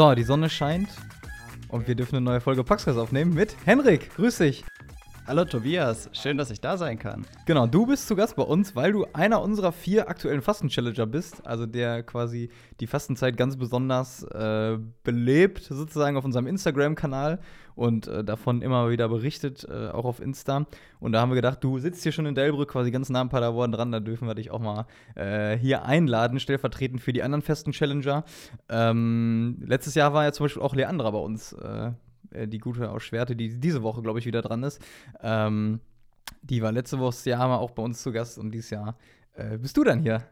So, die Sonne scheint und wir dürfen eine neue Folge Podcast aufnehmen mit Henrik. Grüß dich. Hallo Tobias, schön, dass ich da sein kann. Genau, du bist zu Gast bei uns, weil du einer unserer vier aktuellen Fasten-Challenger bist, also der quasi die Fastenzeit ganz besonders äh, belebt, sozusagen auf unserem Instagram-Kanal und äh, davon immer wieder berichtet, äh, auch auf Insta. Und da haben wir gedacht, du sitzt hier schon in Delbrück quasi ganz nah am Paderborn dran, da dürfen wir dich auch mal äh, hier einladen, stellvertretend für die anderen festen Challenger. Ähm, letztes Jahr war ja zum Beispiel auch Leandra bei uns äh, die gute aus Schwerte, die diese Woche, glaube ich, wieder dran ist. Ähm, die war letzte Woche Jahr mal auch bei uns zu Gast und dieses Jahr äh, bist du dann hier.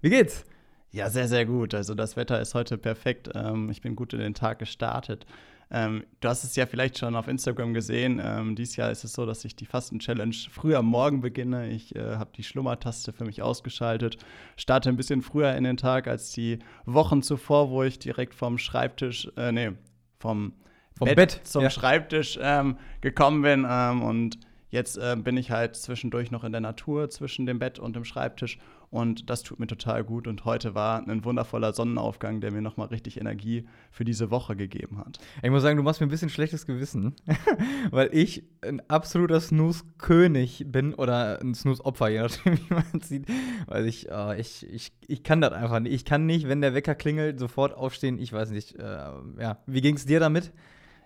Wie geht's? Ja, sehr, sehr gut. Also das Wetter ist heute perfekt. Ähm, ich bin gut in den Tag gestartet. Ähm, du hast es ja vielleicht schon auf Instagram gesehen. Ähm, dieses Jahr ist es so, dass ich die Fasten-Challenge früh am Morgen beginne. Ich äh, habe die Schlummertaste für mich ausgeschaltet, starte ein bisschen früher in den Tag als die Wochen zuvor, wo ich direkt vom Schreibtisch, äh, nee, vom vom Bett, Bett zum ja. Schreibtisch ähm, gekommen bin. Ähm, und jetzt äh, bin ich halt zwischendurch noch in der Natur zwischen dem Bett und dem Schreibtisch. Und das tut mir total gut. Und heute war ein wundervoller Sonnenaufgang, der mir nochmal richtig Energie für diese Woche gegeben hat. Ich muss sagen, du machst mir ein bisschen schlechtes Gewissen, weil ich ein absoluter Snooze-König bin oder ein Snooze-Opfer, je nachdem, wie man es sieht. Weil ich, äh, ich, ich, ich kann das einfach nicht. Ich kann nicht, wenn der Wecker klingelt, sofort aufstehen. Ich weiß nicht. Äh, ja. Wie ging es dir damit?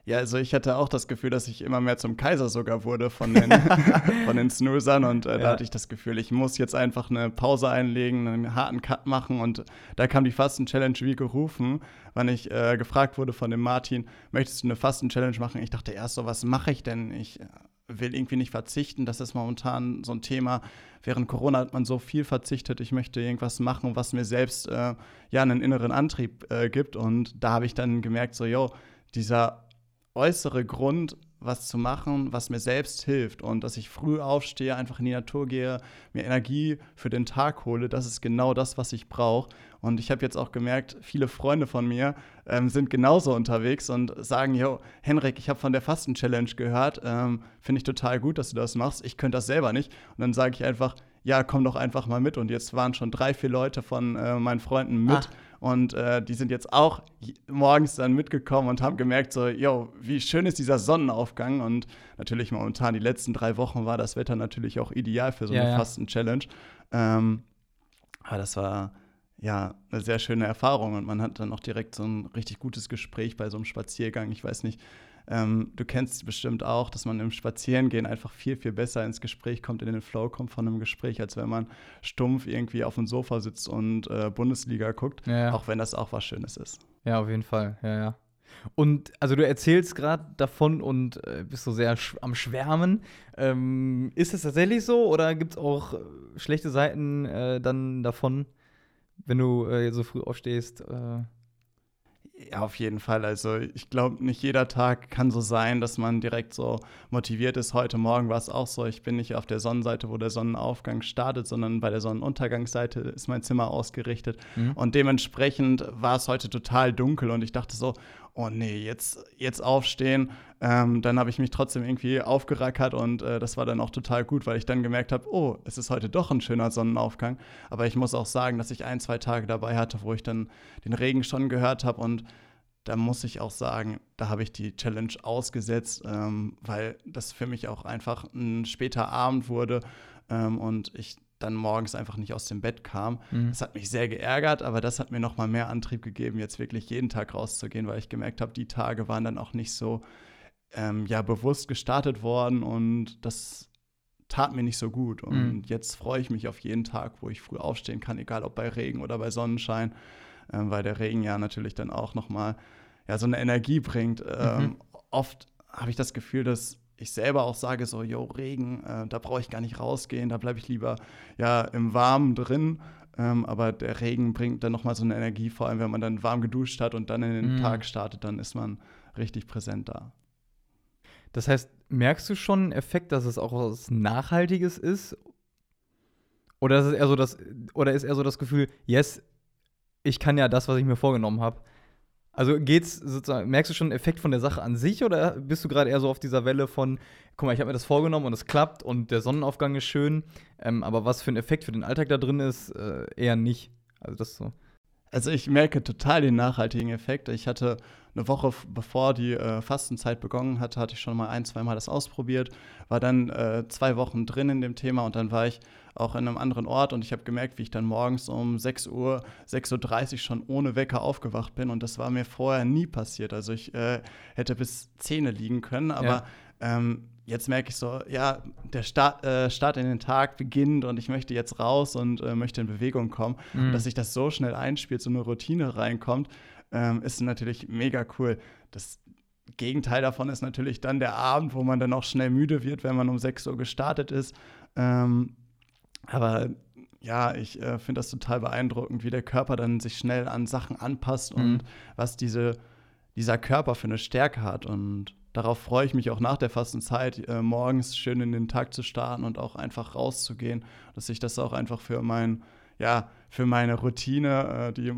Ja, also ich hatte auch das Gefühl, dass ich immer mehr zum Kaiser sogar wurde von den, von den Snoozern und äh, ja. da hatte ich das Gefühl, ich muss jetzt einfach eine Pause einlegen, einen harten Cut machen und da kam die Fasten-Challenge wie gerufen, wann ich äh, gefragt wurde von dem Martin, möchtest du eine Fasten-Challenge machen? Ich dachte erst so, was mache ich denn? Ich äh, will irgendwie nicht verzichten, das ist momentan so ein Thema. Während Corona hat man so viel verzichtet, ich möchte irgendwas machen, was mir selbst äh, ja einen inneren Antrieb äh, gibt und da habe ich dann gemerkt, so, yo, dieser äußere Grund, was zu machen, was mir selbst hilft und dass ich früh aufstehe, einfach in die Natur gehe, mir Energie für den Tag hole, das ist genau das, was ich brauche. Und ich habe jetzt auch gemerkt, viele Freunde von mir ähm, sind genauso unterwegs und sagen, yo, Henrik, ich habe von der Fasten-Challenge gehört, ähm, finde ich total gut, dass du das machst, ich könnte das selber nicht. Und dann sage ich einfach, ja, komm doch einfach mal mit. Und jetzt waren schon drei, vier Leute von äh, meinen Freunden mit. Ach. Und äh, die sind jetzt auch morgens dann mitgekommen und haben gemerkt, so, yo, wie schön ist dieser Sonnenaufgang. Und natürlich momentan, die letzten drei Wochen war das Wetter natürlich auch ideal für so eine ja. Fasten-Challenge. Ähm, aber das war ja eine sehr schöne Erfahrung und man hat dann auch direkt so ein richtig gutes Gespräch bei so einem Spaziergang. Ich weiß nicht, ähm, du kennst bestimmt auch, dass man im Spazierengehen einfach viel, viel besser ins Gespräch kommt, in den Flow kommt von einem Gespräch, als wenn man stumpf irgendwie auf dem Sofa sitzt und äh, Bundesliga guckt, ja, ja. auch wenn das auch was Schönes ist. Ja, auf jeden Fall, ja, ja. Und also du erzählst gerade davon und äh, bist so sehr sch am Schwärmen. Ähm, ist es tatsächlich so oder gibt es auch äh, schlechte Seiten äh, dann davon, wenn du äh, so früh aufstehst? Ja, auf jeden Fall. Also ich glaube, nicht jeder Tag kann so sein, dass man direkt so motiviert ist. Heute Morgen war es auch so. Ich bin nicht auf der Sonnenseite, wo der Sonnenaufgang startet, sondern bei der Sonnenuntergangsseite ist mein Zimmer ausgerichtet. Mhm. Und dementsprechend war es heute total dunkel und ich dachte so, oh nee, jetzt, jetzt aufstehen. Ähm, dann habe ich mich trotzdem irgendwie aufgerackert und äh, das war dann auch total gut, weil ich dann gemerkt habe, oh, es ist heute doch ein schöner Sonnenaufgang. Aber ich muss auch sagen, dass ich ein, zwei Tage dabei hatte, wo ich dann den Regen schon gehört habe und da muss ich auch sagen, da habe ich die Challenge ausgesetzt, ähm, weil das für mich auch einfach ein später Abend wurde ähm, und ich dann morgens einfach nicht aus dem Bett kam. Mhm. Das hat mich sehr geärgert, aber das hat mir noch mal mehr Antrieb gegeben, jetzt wirklich jeden Tag rauszugehen, weil ich gemerkt habe, die Tage waren dann auch nicht so ähm, ja bewusst gestartet worden und das tat mir nicht so gut. Und mhm. jetzt freue ich mich auf jeden Tag, wo ich früh aufstehen kann, egal ob bei Regen oder bei Sonnenschein, ähm, weil der Regen ja natürlich dann auch noch mal ja so eine Energie bringt. Ähm, mhm. Oft habe ich das Gefühl, dass ich selber auch sage, so, yo, Regen, äh, da brauche ich gar nicht rausgehen, da bleibe ich lieber ja im Warmen drin. Ähm, aber der Regen bringt dann nochmal so eine Energie, vor allem wenn man dann warm geduscht hat und dann in den mm. Tag startet, dann ist man richtig präsent da. Das heißt, merkst du schon einen Effekt, dass es auch was Nachhaltiges ist? Oder ist es eher so das, oder ist eher so das Gefühl, yes, ich kann ja das, was ich mir vorgenommen habe? Also geht's sozusagen, merkst du schon einen Effekt von der Sache an sich oder bist du gerade eher so auf dieser Welle von, guck mal, ich habe mir das vorgenommen und es klappt und der Sonnenaufgang ist schön, ähm, aber was für ein Effekt für den Alltag da drin ist, äh, eher nicht. Also das so. Also ich merke total den nachhaltigen Effekt. Ich hatte eine Woche bevor die äh, Fastenzeit begonnen hatte, hatte ich schon mal ein, zwei Mal das ausprobiert, war dann äh, zwei Wochen drin in dem Thema und dann war ich auch in einem anderen Ort und ich habe gemerkt, wie ich dann morgens um 6 Uhr, 6.30 Uhr schon ohne Wecker aufgewacht bin und das war mir vorher nie passiert. Also ich äh, hätte bis 10 liegen können, aber ja. ähm, jetzt merke ich so, ja, der Start, äh, Start in den Tag beginnt und ich möchte jetzt raus und äh, möchte in Bewegung kommen. Mhm. Dass sich das so schnell einspielt, so eine Routine reinkommt, ähm, ist natürlich mega cool. Das Gegenteil davon ist natürlich dann der Abend, wo man dann auch schnell müde wird, wenn man um 6 Uhr gestartet ist. Ähm, aber ja, ich äh, finde das total beeindruckend, wie der Körper dann sich schnell an Sachen anpasst mhm. und was diese, dieser Körper für eine Stärke hat. Und darauf freue ich mich auch nach der Fastenzeit, äh, morgens schön in den Tag zu starten und auch einfach rauszugehen, dass ich das auch einfach für mein, ja, für meine Routine, äh, die,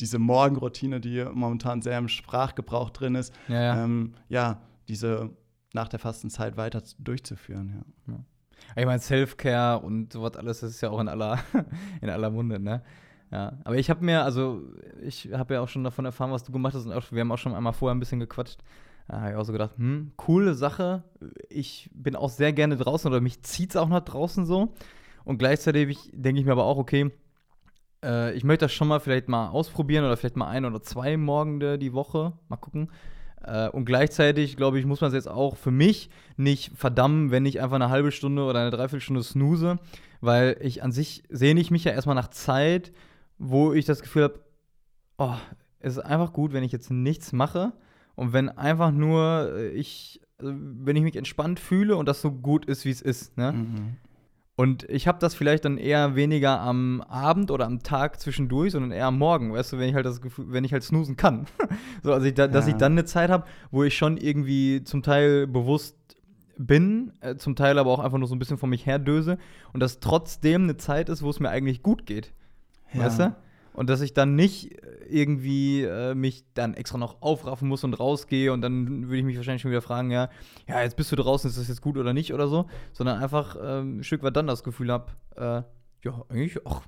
diese Morgenroutine, die momentan sehr im Sprachgebrauch drin ist, ja, ja. Ähm, ja diese nach der Fastenzeit weiter durchzuführen. Ja. ja. Ich meine, Self-Care und sowas alles, das ist ja auch in aller, in aller Munde, ne? Ja, aber ich habe mir, also ich habe ja auch schon davon erfahren, was du gemacht hast und auch, wir haben auch schon einmal vorher ein bisschen gequatscht. Da habe ich auch so gedacht, hm, coole Sache. Ich bin auch sehr gerne draußen oder mich zieht es auch nach draußen so. Und gleichzeitig denke ich mir aber auch, okay, äh, ich möchte das schon mal vielleicht mal ausprobieren oder vielleicht mal ein oder zwei Morgende die Woche. Mal gucken. Äh, und gleichzeitig, glaube ich, muss man es jetzt auch für mich nicht verdammen, wenn ich einfach eine halbe Stunde oder eine Dreiviertelstunde snooze, weil ich an sich sehne ich mich ja erstmal nach Zeit, wo ich das Gefühl habe, oh, es ist einfach gut, wenn ich jetzt nichts mache und wenn einfach nur äh, ich, also wenn ich mich entspannt fühle und das so gut ist, wie es ist, ne? Mhm. Und ich habe das vielleicht dann eher weniger am Abend oder am Tag zwischendurch, sondern eher am Morgen, weißt du, wenn ich halt das Gefühl, wenn ich halt snoosen kann. so, also ich, da, ja. dass ich dann eine Zeit habe, wo ich schon irgendwie zum Teil bewusst bin, äh, zum Teil aber auch einfach nur so ein bisschen von mich her döse und dass trotzdem eine Zeit ist, wo es mir eigentlich gut geht. Ja. Weißt du? Und dass ich dann nicht irgendwie äh, mich dann extra noch aufraffen muss und rausgehe und dann würde ich mich wahrscheinlich schon wieder fragen, ja, ja, jetzt bist du draußen, ist das jetzt gut oder nicht oder so, sondern einfach ähm, ein Stück weit dann das Gefühl habe, äh, ja, eigentlich, ach,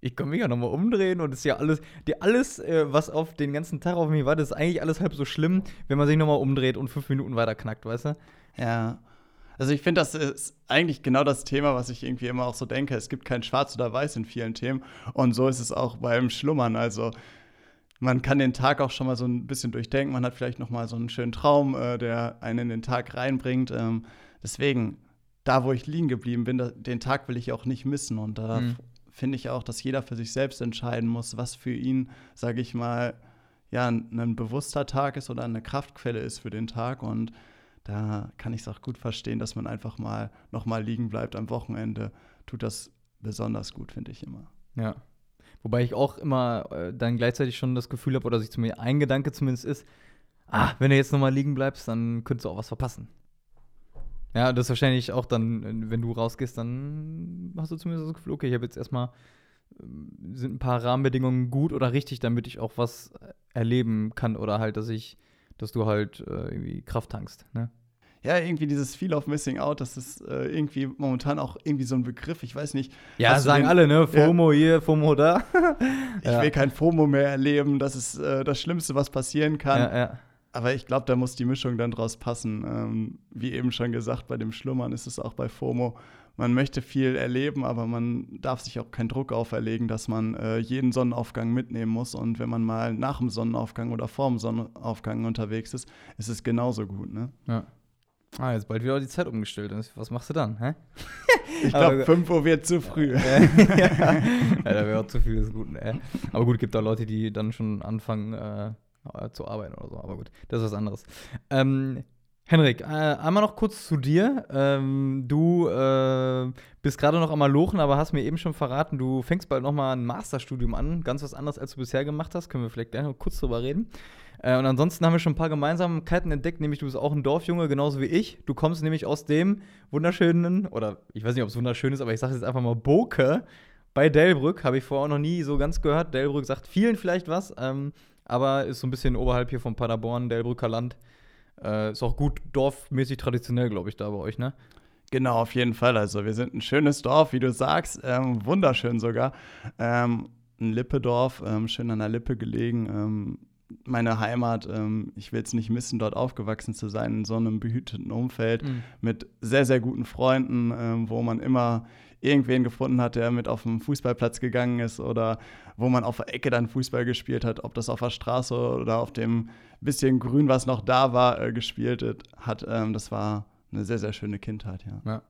ich kann mich ja nochmal umdrehen und ist ja alles, die, alles, äh, was auf den ganzen Tag auf mich wartet, ist eigentlich alles halb so schlimm, wenn man sich nochmal umdreht und fünf Minuten weiter knackt, weißt du? Ja. Also ich finde, das ist eigentlich genau das Thema, was ich irgendwie immer auch so denke. Es gibt kein Schwarz oder Weiß in vielen Themen. Und so ist es auch beim Schlummern. Also man kann den Tag auch schon mal so ein bisschen durchdenken. Man hat vielleicht noch mal so einen schönen Traum, äh, der einen in den Tag reinbringt. Ähm, deswegen, da wo ich liegen geblieben bin, da, den Tag will ich auch nicht missen. Und da mhm. finde ich auch, dass jeder für sich selbst entscheiden muss, was für ihn, sage ich mal, ja, ein bewusster Tag ist oder eine Kraftquelle ist für den Tag. Und da kann ich es auch gut verstehen, dass man einfach mal noch mal liegen bleibt am Wochenende. Tut das besonders gut, finde ich immer. Ja. Wobei ich auch immer äh, dann gleichzeitig schon das Gefühl habe, oder sich zu mir ein Gedanke zumindest ist, ah, wenn du jetzt noch mal liegen bleibst, dann könntest du auch was verpassen. Ja, das ist wahrscheinlich auch dann, wenn du rausgehst, dann hast du zumindest das Gefühl, okay, ich habe jetzt erstmal, ähm, sind ein paar Rahmenbedingungen gut oder richtig, damit ich auch was erleben kann oder halt, dass ich dass du halt äh, irgendwie Kraft tankst, ne? Ja, irgendwie dieses Feel of Missing Out, das ist äh, irgendwie momentan auch irgendwie so ein Begriff, ich weiß nicht. Ja, sagen den, alle, ne? FOMO ja. hier, FOMO da. ich ja. will kein FOMO mehr erleben, das ist äh, das Schlimmste, was passieren kann. Ja, ja. Aber ich glaube, da muss die Mischung dann draus passen. Ähm, wie eben schon gesagt, bei dem Schlummern ist es auch bei FOMO man möchte viel erleben, aber man darf sich auch keinen Druck auferlegen, dass man äh, jeden Sonnenaufgang mitnehmen muss. Und wenn man mal nach dem Sonnenaufgang oder vor dem Sonnenaufgang unterwegs ist, ist es genauso gut. Ne? Ja. Ah, jetzt bald wieder die Zeit umgestellt. Was machst du dann? Hä? Ich glaube, 5 Uhr wird zu früh. ja, ja, da wäre auch zu viel des Guten. Ne? Aber gut, gibt auch Leute, die dann schon anfangen äh, zu arbeiten oder so. Aber gut, das ist was anderes. Ähm, Henrik, äh, einmal noch kurz zu dir. Ähm, du äh, bist gerade noch am Malochen, aber hast mir eben schon verraten, du fängst bald noch mal ein Masterstudium an. Ganz was anderes, als du bisher gemacht hast. Können wir vielleicht gleich noch kurz drüber reden. Äh, und ansonsten haben wir schon ein paar Gemeinsamkeiten entdeckt, nämlich du bist auch ein Dorfjunge, genauso wie ich. Du kommst nämlich aus dem wunderschönen, oder ich weiß nicht, ob es wunderschön ist, aber ich sage jetzt einfach mal Boke bei Delbrück. Habe ich vorher auch noch nie so ganz gehört. Delbrück sagt vielen vielleicht was, ähm, aber ist so ein bisschen oberhalb hier von Paderborn, Delbrücker Land. Äh, ist auch gut dorfmäßig traditionell, glaube ich, da bei euch, ne? Genau, auf jeden Fall. Also wir sind ein schönes Dorf, wie du sagst, ähm, wunderschön sogar. Ähm, ein Lippedorf, ähm, schön an der Lippe gelegen. Ähm, meine Heimat, ähm, ich will es nicht missen, dort aufgewachsen zu sein, in so einem behüteten Umfeld mhm. mit sehr, sehr guten Freunden, ähm, wo man immer irgendwen gefunden hat, der mit auf den Fußballplatz gegangen ist oder wo man auf der Ecke dann Fußball gespielt hat, ob das auf der Straße oder auf dem bisschen Grün, was noch da war, äh, gespielt hat. Ähm, das war eine sehr, sehr schöne Kindheit, ja. ja.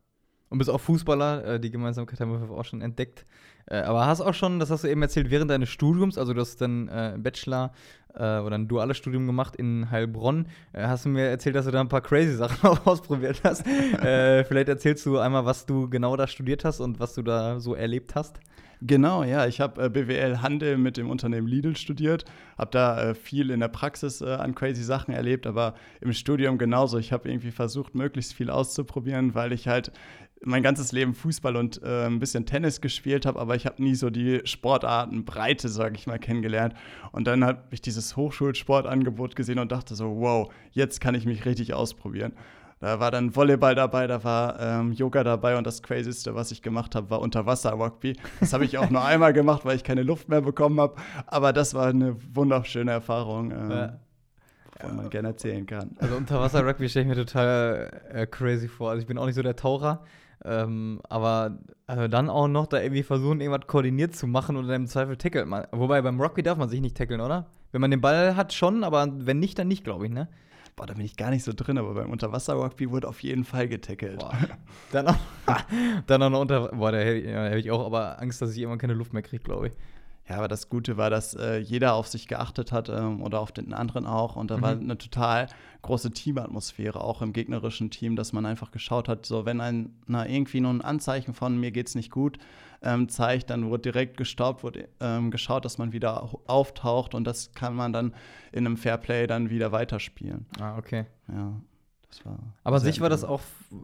Und bist auch Fußballer, äh, die Gemeinsamkeit haben wir auch schon entdeckt. Äh, aber hast auch schon, das hast du eben erzählt, während deines Studiums, also du hast dann äh, Bachelor oder ein duales Studium gemacht in Heilbronn, hast du mir erzählt, dass du da ein paar crazy Sachen auch ausprobiert hast. Vielleicht erzählst du einmal, was du genau da studiert hast und was du da so erlebt hast. Genau, ja. Ich habe äh, BWL Handel mit dem Unternehmen Lidl studiert, habe da äh, viel in der Praxis äh, an crazy Sachen erlebt, aber im Studium genauso. Ich habe irgendwie versucht, möglichst viel auszuprobieren, weil ich halt mein ganzes Leben Fußball und äh, ein bisschen Tennis gespielt habe, aber ich habe nie so die Sportartenbreite, sage ich mal, kennengelernt. Und dann habe ich dieses Hochschulsportangebot gesehen und dachte so, wow, jetzt kann ich mich richtig ausprobieren. Da war dann Volleyball dabei, da war ähm, Yoga dabei und das Crazyste, was ich gemacht habe, war Unterwasser-Rugby. Das habe ich auch nur einmal gemacht, weil ich keine Luft mehr bekommen habe. Aber das war eine wunderschöne Erfahrung, ähm, ja. wovon man gerne erzählen kann. Also Unterwasser-Rugby stelle ich mir total äh, crazy vor. Also ich bin auch nicht so der Taucher. Ähm, aber also dann auch noch da irgendwie versuchen, irgendwas koordiniert zu machen oder im Zweifel tackelt man. Wobei beim Rugby darf man sich nicht tackeln, oder? Wenn man den Ball hat, schon, aber wenn nicht, dann nicht, glaube ich, ne? Boah, da bin ich gar nicht so drin, aber beim Unterwasser-Rugby wurde auf jeden Fall getackelt. Boah. Dann auch, dann auch noch unter. Boah, da hätte ja, ich auch aber Angst, dass ich irgendwann keine Luft mehr kriege, glaube ich. Ja, aber das Gute war, dass äh, jeder auf sich geachtet hat ähm, oder auf den anderen auch. Und da mhm. war eine total große Teamatmosphäre, auch im gegnerischen Team, dass man einfach geschaut hat, so wenn ein, na, irgendwie nur ein Anzeichen von mir geht's nicht gut ähm, zeigt, dann wurde direkt gestoppt, wurde ähm, geschaut, dass man wieder auftaucht und das kann man dann in einem Fairplay dann wieder weiterspielen. Ah, okay. Ja. Aber sich war das auch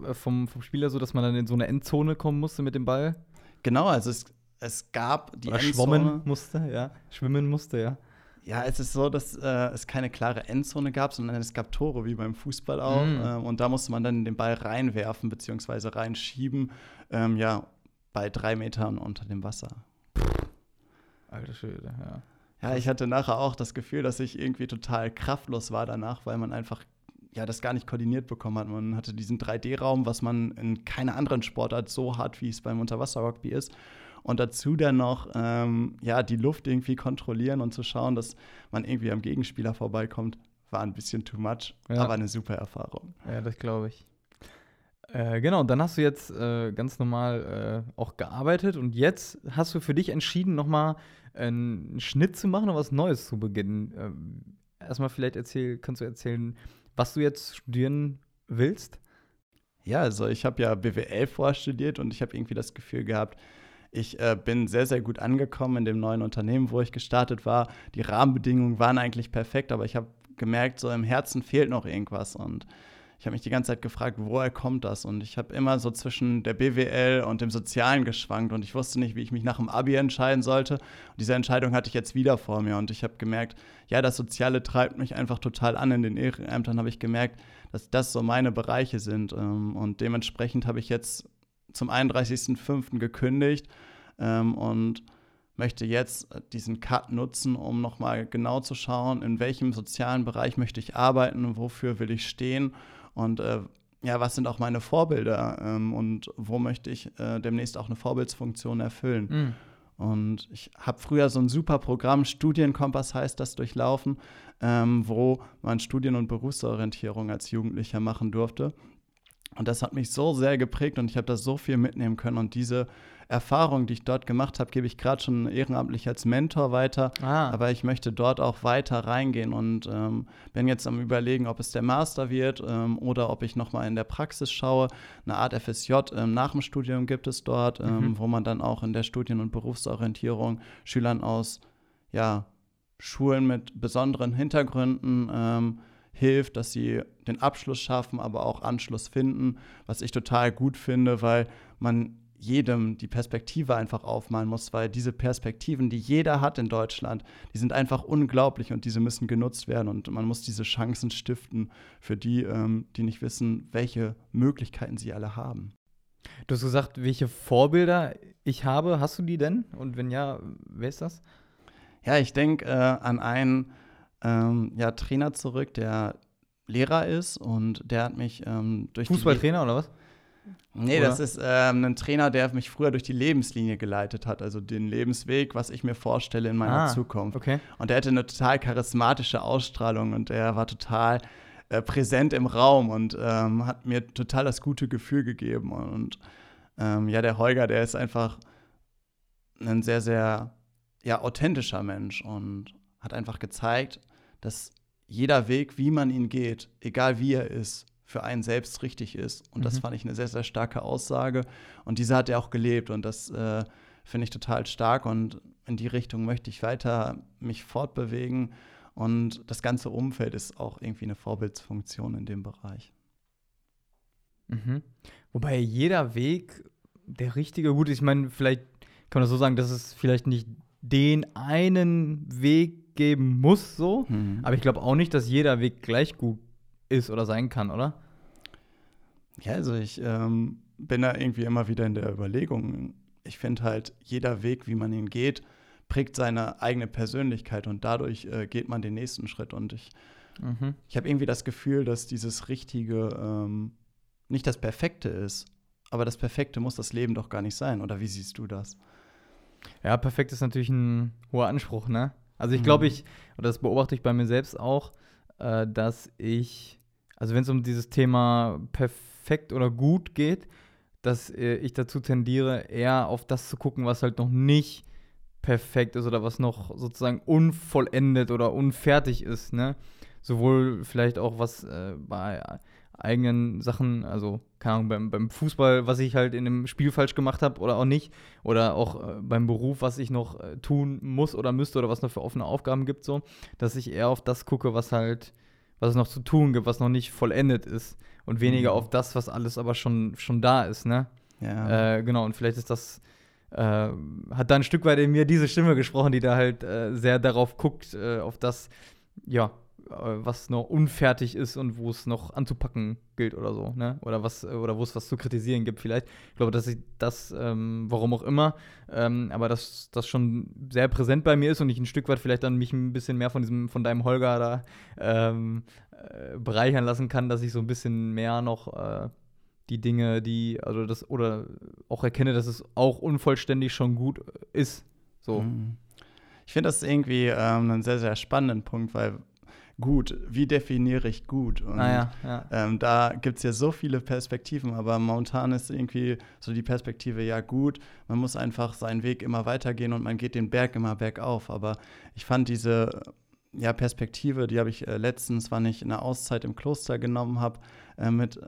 äh, vom, vom Spieler so, dass man dann in so eine Endzone kommen musste mit dem Ball? Genau, also es es gab die Oder Endzone. Schwimmen musste, ja. Schwimmen musste, ja. Ja, es ist so, dass äh, es keine klare Endzone gab, sondern es gab Tore, wie beim Fußball auch. Mm. Ähm, und da musste man dann den Ball reinwerfen, beziehungsweise reinschieben. Ähm, ja, bei drei Metern unter dem Wasser. Alter Schwede, ja. Ja, ich hatte nachher auch das Gefühl, dass ich irgendwie total kraftlos war danach, weil man einfach ja, das gar nicht koordiniert bekommen hat. Man hatte diesen 3D-Raum, was man in keiner anderen Sportart so hat, wie es beim Unterwasser-Rugby ist und dazu dann noch ähm, ja, die Luft irgendwie kontrollieren und zu schauen, dass man irgendwie am Gegenspieler vorbeikommt, war ein bisschen too much, ja. aber eine super Erfahrung. Ja, das glaube ich. Äh, genau, dann hast du jetzt äh, ganz normal äh, auch gearbeitet und jetzt hast du für dich entschieden, nochmal einen Schnitt zu machen und was Neues zu beginnen. Ähm, erstmal vielleicht erzähl, kannst du erzählen, was du jetzt studieren willst? Ja, also ich habe ja BWL vorstudiert und ich habe irgendwie das Gefühl gehabt, ich äh, bin sehr, sehr gut angekommen in dem neuen Unternehmen, wo ich gestartet war. Die Rahmenbedingungen waren eigentlich perfekt, aber ich habe gemerkt, so im Herzen fehlt noch irgendwas. Und ich habe mich die ganze Zeit gefragt, woher kommt das? Und ich habe immer so zwischen der BWL und dem Sozialen geschwankt und ich wusste nicht, wie ich mich nach dem Abi entscheiden sollte. Und diese Entscheidung hatte ich jetzt wieder vor mir und ich habe gemerkt, ja, das Soziale treibt mich einfach total an. In den Ehrenämtern habe ich gemerkt, dass das so meine Bereiche sind. Ähm, und dementsprechend habe ich jetzt zum 31.05. gekündigt ähm, und möchte jetzt diesen Cut nutzen, um nochmal genau zu schauen, in welchem sozialen Bereich möchte ich arbeiten, wofür will ich stehen und äh, ja, was sind auch meine Vorbilder ähm, und wo möchte ich äh, demnächst auch eine Vorbildsfunktion erfüllen. Mhm. Und ich habe früher so ein super Programm, Studienkompass heißt das, durchlaufen, ähm, wo man Studien- und Berufsorientierung als Jugendlicher machen durfte. Und das hat mich so sehr geprägt und ich habe da so viel mitnehmen können. Und diese Erfahrung, die ich dort gemacht habe, gebe ich gerade schon ehrenamtlich als Mentor weiter. Ah. Aber ich möchte dort auch weiter reingehen und ähm, bin jetzt am Überlegen, ob es der Master wird ähm, oder ob ich nochmal in der Praxis schaue. Eine Art FSJ ähm, nach dem Studium gibt es dort, ähm, mhm. wo man dann auch in der Studien- und Berufsorientierung Schülern aus ja, Schulen mit besonderen Hintergründen ähm, hilft, dass sie den Abschluss schaffen, aber auch Anschluss finden, was ich total gut finde, weil man jedem die Perspektive einfach aufmalen muss, weil diese Perspektiven, die jeder hat in Deutschland, die sind einfach unglaublich und diese müssen genutzt werden und man muss diese Chancen stiften für die, ähm, die nicht wissen, welche Möglichkeiten sie alle haben. Du hast gesagt, welche Vorbilder ich habe. Hast du die denn? Und wenn ja, wer ist das? Ja, ich denke äh, an einen ähm, ja, Trainer zurück, der Lehrer ist und der hat mich ähm, durch Fußballtrainer oder was? Nee, oder? das ist ähm, ein Trainer, der mich früher durch die Lebenslinie geleitet hat, also den Lebensweg, was ich mir vorstelle in meiner ah, Zukunft. Okay. Und der hatte eine total charismatische Ausstrahlung und er war total äh, präsent im Raum und ähm, hat mir total das gute Gefühl gegeben. Und ähm, ja, der Holger, der ist einfach ein sehr, sehr ja, authentischer Mensch und hat einfach gezeigt, dass jeder Weg, wie man ihn geht, egal wie er ist, für einen selbst richtig ist. Und mhm. das fand ich eine sehr, sehr starke Aussage. Und diese hat er auch gelebt. Und das äh, finde ich total stark. Und in die Richtung möchte ich weiter mich fortbewegen. Und das ganze Umfeld ist auch irgendwie eine Vorbildsfunktion in dem Bereich. Mhm. Wobei jeder Weg der richtige, gut, ich meine, vielleicht kann man das so sagen, dass es vielleicht nicht den einen Weg geben muss, so. Mhm. Aber ich glaube auch nicht, dass jeder Weg gleich gut ist oder sein kann, oder? Ja, also ich ähm, bin da irgendwie immer wieder in der Überlegung. Ich finde halt, jeder Weg, wie man ihn geht, prägt seine eigene Persönlichkeit und dadurch äh, geht man den nächsten Schritt. Und ich, mhm. ich habe irgendwie das Gefühl, dass dieses Richtige ähm, nicht das Perfekte ist. Aber das Perfekte muss das Leben doch gar nicht sein. Oder wie siehst du das? Ja, perfekt ist natürlich ein hoher Anspruch, ne? Also ich glaube, mhm. ich, oder das beobachte ich bei mir selbst auch, äh, dass ich, also wenn es um dieses Thema perfekt oder gut geht, dass äh, ich dazu tendiere, eher auf das zu gucken, was halt noch nicht perfekt ist oder was noch sozusagen unvollendet oder unfertig ist, ne? Sowohl vielleicht auch was äh, bei eigenen Sachen, also keine Ahnung, beim, beim Fußball, was ich halt in dem Spiel falsch gemacht habe oder auch nicht, oder auch äh, beim Beruf, was ich noch äh, tun muss oder müsste oder was noch für offene Aufgaben gibt, so, dass ich eher auf das gucke, was halt, was es noch zu tun gibt, was noch nicht vollendet ist und weniger mhm. auf das, was alles aber schon, schon da ist, ne? Ja. Äh, genau, und vielleicht ist das, äh, hat da ein Stück weit in mir diese Stimme gesprochen, die da halt äh, sehr darauf guckt, äh, auf das, ja, was noch unfertig ist und wo es noch anzupacken gilt oder so, ne? Oder was, oder wo es was zu kritisieren gibt, vielleicht. Ich glaube, dass ich das, ähm, warum auch immer, ähm, aber dass das schon sehr präsent bei mir ist und ich ein Stück weit vielleicht dann mich ein bisschen mehr von diesem, von deinem Holger da ähm, äh, bereichern lassen kann, dass ich so ein bisschen mehr noch äh, die Dinge, die, also das, oder auch erkenne, dass es auch unvollständig schon gut ist. So. Mhm. Ich finde das irgendwie ähm, einen sehr, sehr spannenden Punkt, weil gut, wie definiere ich gut? Und ah, ja, ja. Ähm, da gibt es ja so viele Perspektiven, aber momentan ist irgendwie so die Perspektive, ja gut, man muss einfach seinen Weg immer weitergehen und man geht den Berg immer bergauf. Aber ich fand diese ja, Perspektive, die habe ich äh, letztens, wann ich eine Auszeit im Kloster genommen habe, äh, mit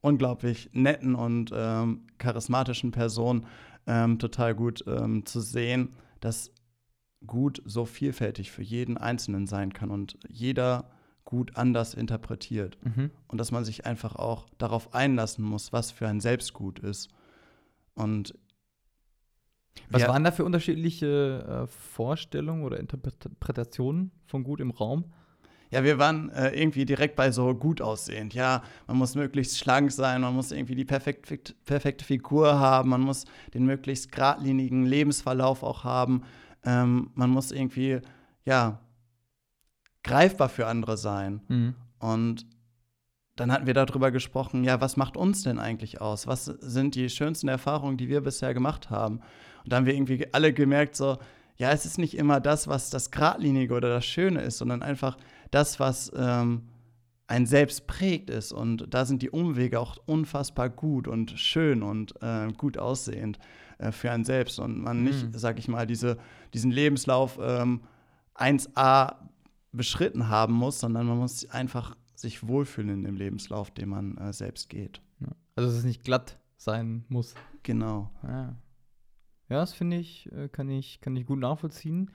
unglaublich netten und ähm, charismatischen Personen ähm, total gut ähm, zu sehen, dass gut so vielfältig für jeden Einzelnen sein kann und jeder gut anders interpretiert. Mhm. Und dass man sich einfach auch darauf einlassen muss, was für ein Selbstgut ist. Und was ja, waren da für unterschiedliche äh, Vorstellungen oder Interpretationen von Gut im Raum? Ja, wir waren äh, irgendwie direkt bei so gut aussehend. Ja, man muss möglichst schlank sein, man muss irgendwie die perfekt, perfekte Figur haben, man muss den möglichst geradlinigen Lebensverlauf auch haben ähm, man muss irgendwie, ja, greifbar für andere sein. Mhm. Und dann hatten wir darüber gesprochen, ja, was macht uns denn eigentlich aus? Was sind die schönsten Erfahrungen, die wir bisher gemacht haben? Und da haben wir irgendwie alle gemerkt, so, ja, es ist nicht immer das, was das Gradlinige oder das Schöne ist, sondern einfach das, was ähm, ein selbst prägt ist. Und da sind die Umwege auch unfassbar gut und schön und äh, gut aussehend äh, für einen selbst. Und man nicht, mhm. sag ich mal, diese, diesen Lebenslauf ähm, 1a beschritten haben muss, sondern man muss einfach sich wohlfühlen in dem Lebenslauf, den man äh, selbst geht. Ja. Also, dass es nicht glatt sein muss. Genau. Ja, ja das finde ich, äh, kann ich, kann ich gut nachvollziehen.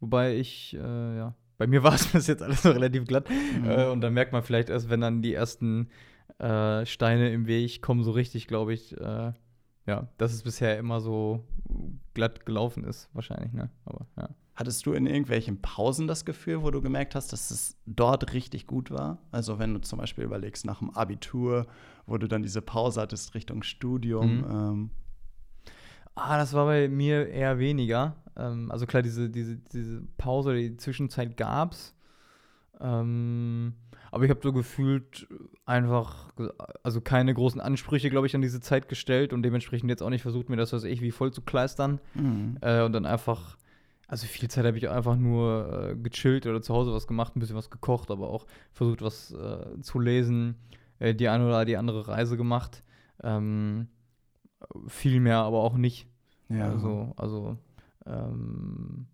Wobei ich, äh, ja, bei mir war es bis jetzt alles noch relativ glatt. Mhm. Äh, und dann merkt man vielleicht erst, wenn dann die ersten äh, Steine im Weg kommen, so richtig, glaube ich, äh, ja, dass es bisher immer so glatt gelaufen ist, wahrscheinlich, ne? Aber ja. Hattest du in irgendwelchen Pausen das Gefühl, wo du gemerkt hast, dass es dort richtig gut war? Also wenn du zum Beispiel überlegst nach dem Abitur, wo du dann diese Pause hattest Richtung Studium. Mhm. Ähm. Ah, das war bei mir eher weniger. Ähm, also klar, diese, diese, diese Pause, die Zwischenzeit gab's. Ähm, aber ich habe so gefühlt einfach, also keine großen Ansprüche, glaube ich, an diese Zeit gestellt und dementsprechend jetzt auch nicht versucht, mir das, was ich, wie voll zu kleistern. Mhm. Äh, und dann einfach, also viel Zeit habe ich einfach nur äh, gechillt oder zu Hause was gemacht, ein bisschen was gekocht, aber auch versucht, was äh, zu lesen, äh, die eine oder die andere Reise gemacht. Ähm, viel mehr aber auch nicht. Ja. Also, also ähm,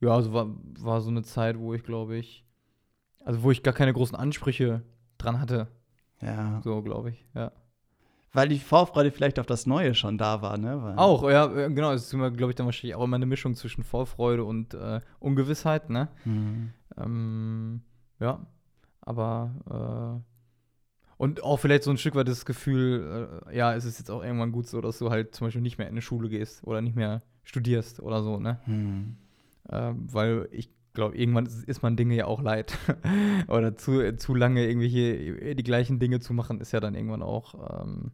ja, also war, war so eine Zeit, wo ich, glaube ich, also wo ich gar keine großen Ansprüche dran hatte. Ja. So, glaube ich, ja. Weil die Vorfreude vielleicht auf das Neue schon da war, ne? Weil auch, ja, genau. Es ist immer, glaube ich, dann wahrscheinlich auch immer eine Mischung zwischen Vorfreude und äh, Ungewissheit, ne? Mhm. Ähm, ja, aber äh, und auch vielleicht so ein Stück weit das Gefühl, äh, ja, es ist jetzt auch irgendwann gut so, dass du halt zum Beispiel nicht mehr in eine Schule gehst oder nicht mehr studierst oder so, ne? Mhm. Ähm, weil ich glaube, irgendwann ist man Dinge ja auch leid. Oder zu, zu lange irgendwie hier die gleichen Dinge zu machen, ist ja dann irgendwann auch, ähm,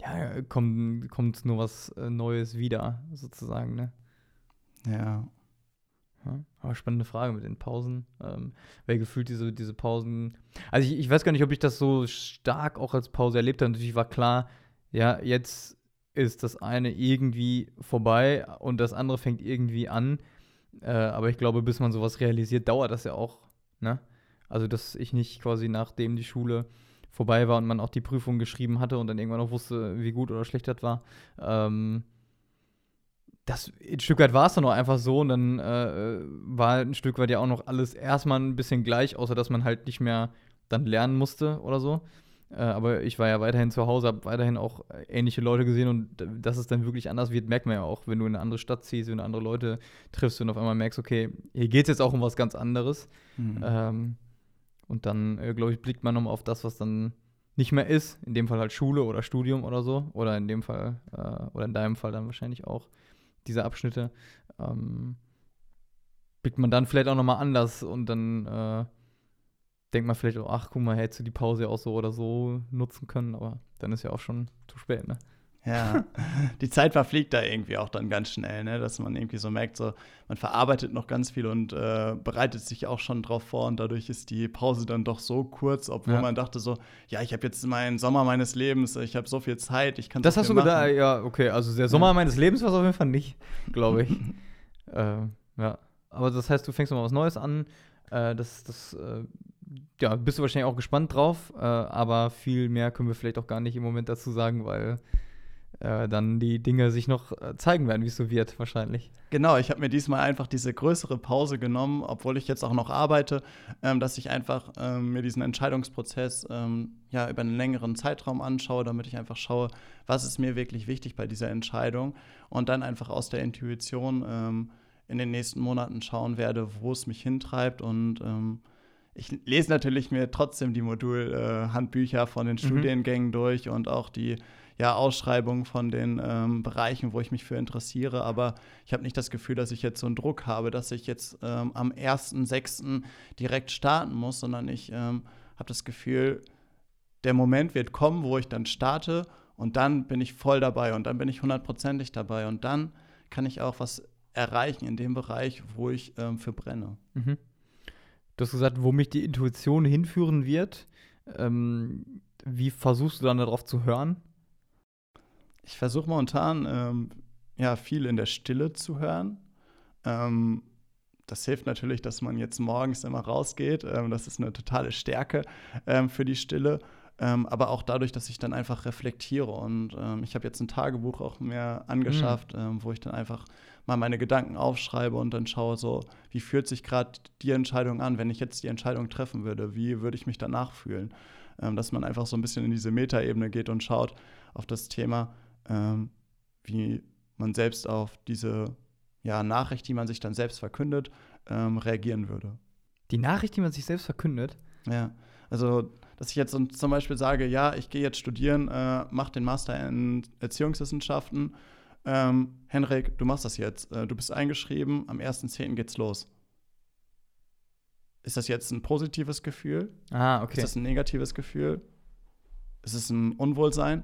ja, kommt, kommt nur was äh, Neues wieder, sozusagen, ne? Ja. ja. Aber spannende Frage mit den Pausen. Ähm, weil gefühlt diese, diese Pausen. Also ich, ich weiß gar nicht, ob ich das so stark auch als Pause erlebt habe. Natürlich war klar, ja, jetzt ist das eine irgendwie vorbei und das andere fängt irgendwie an. Äh, aber ich glaube, bis man sowas realisiert, dauert das ja auch. Ne? Also, dass ich nicht quasi nachdem die Schule vorbei war und man auch die Prüfung geschrieben hatte und dann irgendwann auch wusste, wie gut oder schlecht das war. Ähm, das ein Stück weit war es dann auch einfach so und dann äh, war ein Stück weit ja auch noch alles erstmal ein bisschen gleich, außer dass man halt nicht mehr dann lernen musste oder so. Äh, aber ich war ja weiterhin zu Hause, habe weiterhin auch ähnliche Leute gesehen und dass es dann wirklich anders wird, merkt man ja auch, wenn du in eine andere Stadt ziehst, wenn du andere Leute triffst und auf einmal merkst, okay, hier geht es jetzt auch um was ganz anderes. Mhm. Ähm, und dann, äh, glaube ich, blickt man nochmal auf das, was dann nicht mehr ist. In dem Fall halt Schule oder Studium oder so. Oder in dem Fall, äh, oder in deinem Fall dann wahrscheinlich auch diese Abschnitte. Ähm, blickt man dann vielleicht auch nochmal anders und dann äh, denkt man vielleicht auch, ach guck mal, hättest du die Pause auch so oder so nutzen können, aber dann ist ja auch schon zu spät, ne? Ja, die Zeit verfliegt da irgendwie auch dann ganz schnell, ne? dass man irgendwie so merkt, so man verarbeitet noch ganz viel und äh, bereitet sich auch schon drauf vor und dadurch ist die Pause dann doch so kurz, obwohl ja. man dachte so, ja, ich habe jetzt meinen Sommer meines Lebens, ich habe so viel Zeit, ich kann das. Das hast du gedacht, ja, okay, also der Sommer ja. meines Lebens war es auf jeden Fall nicht, glaube ich. äh, ja, aber das heißt, du fängst mal was Neues an, äh, das, das äh, ja, bist du wahrscheinlich auch gespannt drauf, äh, aber viel mehr können wir vielleicht auch gar nicht im Moment dazu sagen, weil äh, dann die Dinge sich noch äh, zeigen werden, wie es so wird, wahrscheinlich. Genau, ich habe mir diesmal einfach diese größere Pause genommen, obwohl ich jetzt auch noch arbeite, ähm, dass ich einfach ähm, mir diesen Entscheidungsprozess ähm, ja über einen längeren Zeitraum anschaue, damit ich einfach schaue, was ist mir wirklich wichtig bei dieser Entscheidung und dann einfach aus der Intuition ähm, in den nächsten Monaten schauen werde, wo es mich hintreibt und ähm, ich lese natürlich mir trotzdem die Modulhandbücher äh, von den mhm. Studiengängen durch und auch die ja, Ausschreibungen von den ähm, Bereichen, wo ich mich für interessiere. Aber ich habe nicht das Gefühl, dass ich jetzt so einen Druck habe, dass ich jetzt ähm, am 1.6. direkt starten muss, sondern ich ähm, habe das Gefühl, der Moment wird kommen, wo ich dann starte und dann bin ich voll dabei und dann bin ich hundertprozentig dabei und dann kann ich auch was erreichen in dem Bereich, wo ich ähm, für brenne. Mhm. Du hast gesagt, wo mich die Intuition hinführen wird. Ähm, wie versuchst du dann darauf zu hören? Ich versuche momentan ähm, ja viel in der Stille zu hören. Ähm, das hilft natürlich, dass man jetzt morgens immer rausgeht. Ähm, das ist eine totale Stärke ähm, für die Stille. Ähm, aber auch dadurch, dass ich dann einfach reflektiere. Und ähm, ich habe jetzt ein Tagebuch auch mehr angeschafft, mhm. wo ich dann einfach mal meine Gedanken aufschreibe und dann schaue so, wie fühlt sich gerade die Entscheidung an, wenn ich jetzt die Entscheidung treffen würde, wie würde ich mich danach fühlen? Ähm, dass man einfach so ein bisschen in diese Metaebene geht und schaut auf das Thema, ähm, wie man selbst auf diese ja, Nachricht, die man sich dann selbst verkündet, ähm, reagieren würde. Die Nachricht, die man sich selbst verkündet? Ja, also dass ich jetzt zum Beispiel sage, ja, ich gehe jetzt studieren, äh, mache den Master in Erziehungswissenschaften. Ähm, Henrik, du machst das jetzt. Äh, du bist eingeschrieben, am 1.10. geht's los. Ist das jetzt ein positives Gefühl? Ah, okay. Ist das ein negatives Gefühl? Ist es ein Unwohlsein?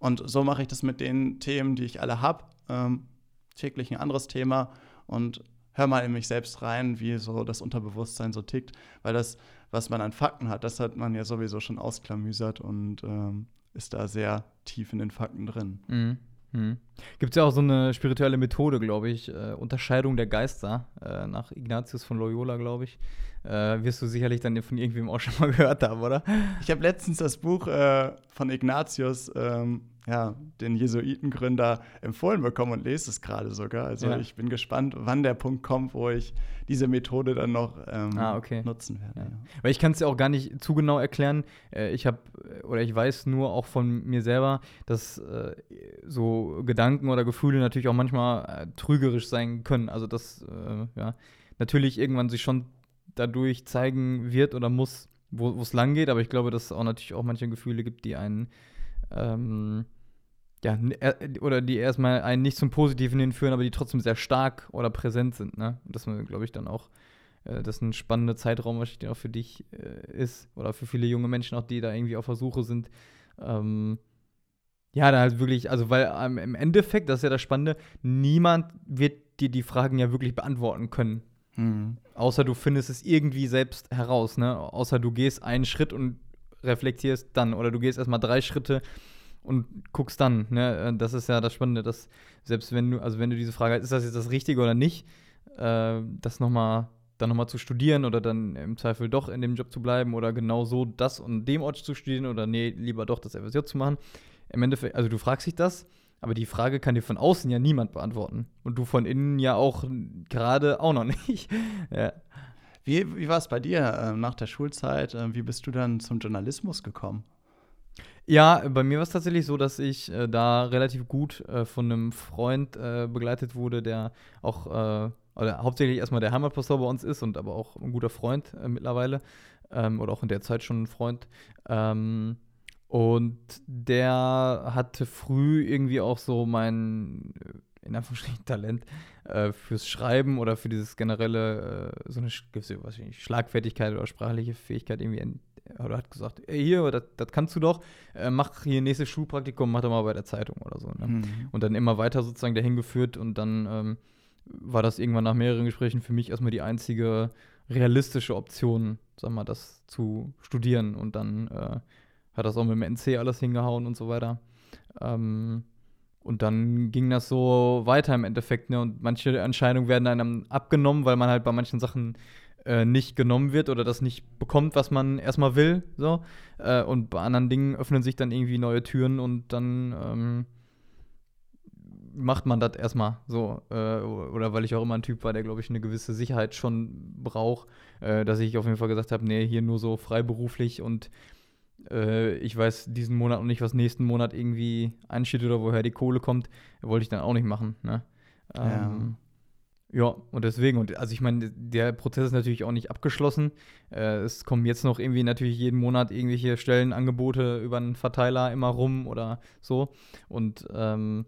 Und so mache ich das mit den Themen, die ich alle habe. Ähm, täglich ein anderes Thema und hör mal in mich selbst rein, wie so das Unterbewusstsein so tickt. Weil das, was man an Fakten hat, das hat man ja sowieso schon ausklamüsert und ähm, ist da sehr tief in den Fakten drin. Mhm. Mhm. Gibt es ja auch so eine spirituelle Methode, glaube ich, äh, Unterscheidung der Geister, äh, nach Ignatius von Loyola, glaube ich. Äh, wirst du sicherlich dann von irgendwem auch schon mal gehört haben, oder? Ich habe letztens das Buch äh, von Ignatius ähm, ja, den Jesuitengründer empfohlen bekommen und lese es gerade sogar. Also ja. ich bin gespannt, wann der Punkt kommt, wo ich diese Methode dann noch ähm, ah, okay. nutzen werde. Ja. Weil ich kann es ja auch gar nicht zu genau erklären. Äh, ich habe oder ich weiß nur auch von mir selber, dass äh, so Gedanken oder Gefühle natürlich auch manchmal äh, trügerisch sein können. Also dass äh, ja natürlich irgendwann sich schon dadurch zeigen wird oder muss, wo es lang geht. Aber ich glaube, dass es auch natürlich auch manche Gefühle gibt, die einen ähm, ja, oder die erstmal einen nicht zum Positiven hinführen, aber die trotzdem sehr stark oder präsent sind, ne? Und das glaube ich dann auch, äh, das ein spannender Zeitraum wahrscheinlich auch für dich äh, ist oder für viele junge Menschen auch, die da irgendwie auf der Suche sind. Ähm, ja, da halt wirklich, also weil ähm, im Endeffekt, das ist ja das Spannende, niemand wird dir die Fragen ja wirklich beantworten können. Mhm. Außer du findest es irgendwie selbst heraus, ne? Außer du gehst einen Schritt und reflektierst dann oder du gehst erstmal drei Schritte und guckst dann. Ne? Äh, das ist ja das Spannende, dass selbst wenn du, also wenn du diese Frage hast, ist das jetzt das Richtige oder nicht, äh, das nochmal dann nochmal zu studieren oder dann im Zweifel doch in dem Job zu bleiben oder genau so das und dem Ort zu studieren oder nee, lieber doch das FSJ zu machen. Im Endeffekt, also du fragst dich das, aber die Frage kann dir von außen ja niemand beantworten. Und du von innen ja auch gerade auch noch nicht. ja. Wie, wie war es bei dir äh, nach der Schulzeit? Äh, wie bist du dann zum Journalismus gekommen? Ja, bei mir war es tatsächlich so, dass ich äh, da relativ gut äh, von einem Freund äh, begleitet wurde, der auch, äh, oder hauptsächlich erstmal der Heimatpastor bei uns ist und aber auch ein guter Freund mittlerweile ähm, oder auch in der Zeit schon ein Freund. Ähm, und der hatte früh irgendwie auch so mein in Anführungsstrichen Talent äh, fürs Schreiben oder für dieses generelle, äh, so eine was ich, Schlagfertigkeit oder sprachliche Fähigkeit irgendwie oder hat gesagt, ey, hier, das, das kannst du doch, äh, mach hier nächstes Schulpraktikum, mach doch mal bei der Zeitung oder so. Ne? Mhm. Und dann immer weiter sozusagen dahin geführt und dann ähm, war das irgendwann nach mehreren Gesprächen für mich erstmal die einzige realistische Option, sag mal, das zu studieren und dann äh, hat das auch mit dem NC alles hingehauen und so weiter. Ähm, und dann ging das so weiter im Endeffekt, ne? Und manche Entscheidungen werden einem abgenommen, weil man halt bei manchen Sachen äh, nicht genommen wird oder das nicht bekommt, was man erstmal will. So. Äh, und bei anderen Dingen öffnen sich dann irgendwie neue Türen und dann ähm, macht man das erstmal so. Äh, oder weil ich auch immer ein Typ war, der, glaube ich, eine gewisse Sicherheit schon braucht, äh, dass ich auf jeden Fall gesagt habe, nee, hier nur so freiberuflich und äh, ich weiß diesen Monat noch nicht, was nächsten Monat irgendwie einsteht oder woher die Kohle kommt, wollte ich dann auch nicht machen. Ne? Ähm, ja. ja. und deswegen, und also ich meine, der Prozess ist natürlich auch nicht abgeschlossen. Äh, es kommen jetzt noch irgendwie natürlich jeden Monat irgendwelche Stellenangebote über einen Verteiler immer rum oder so. Und ähm,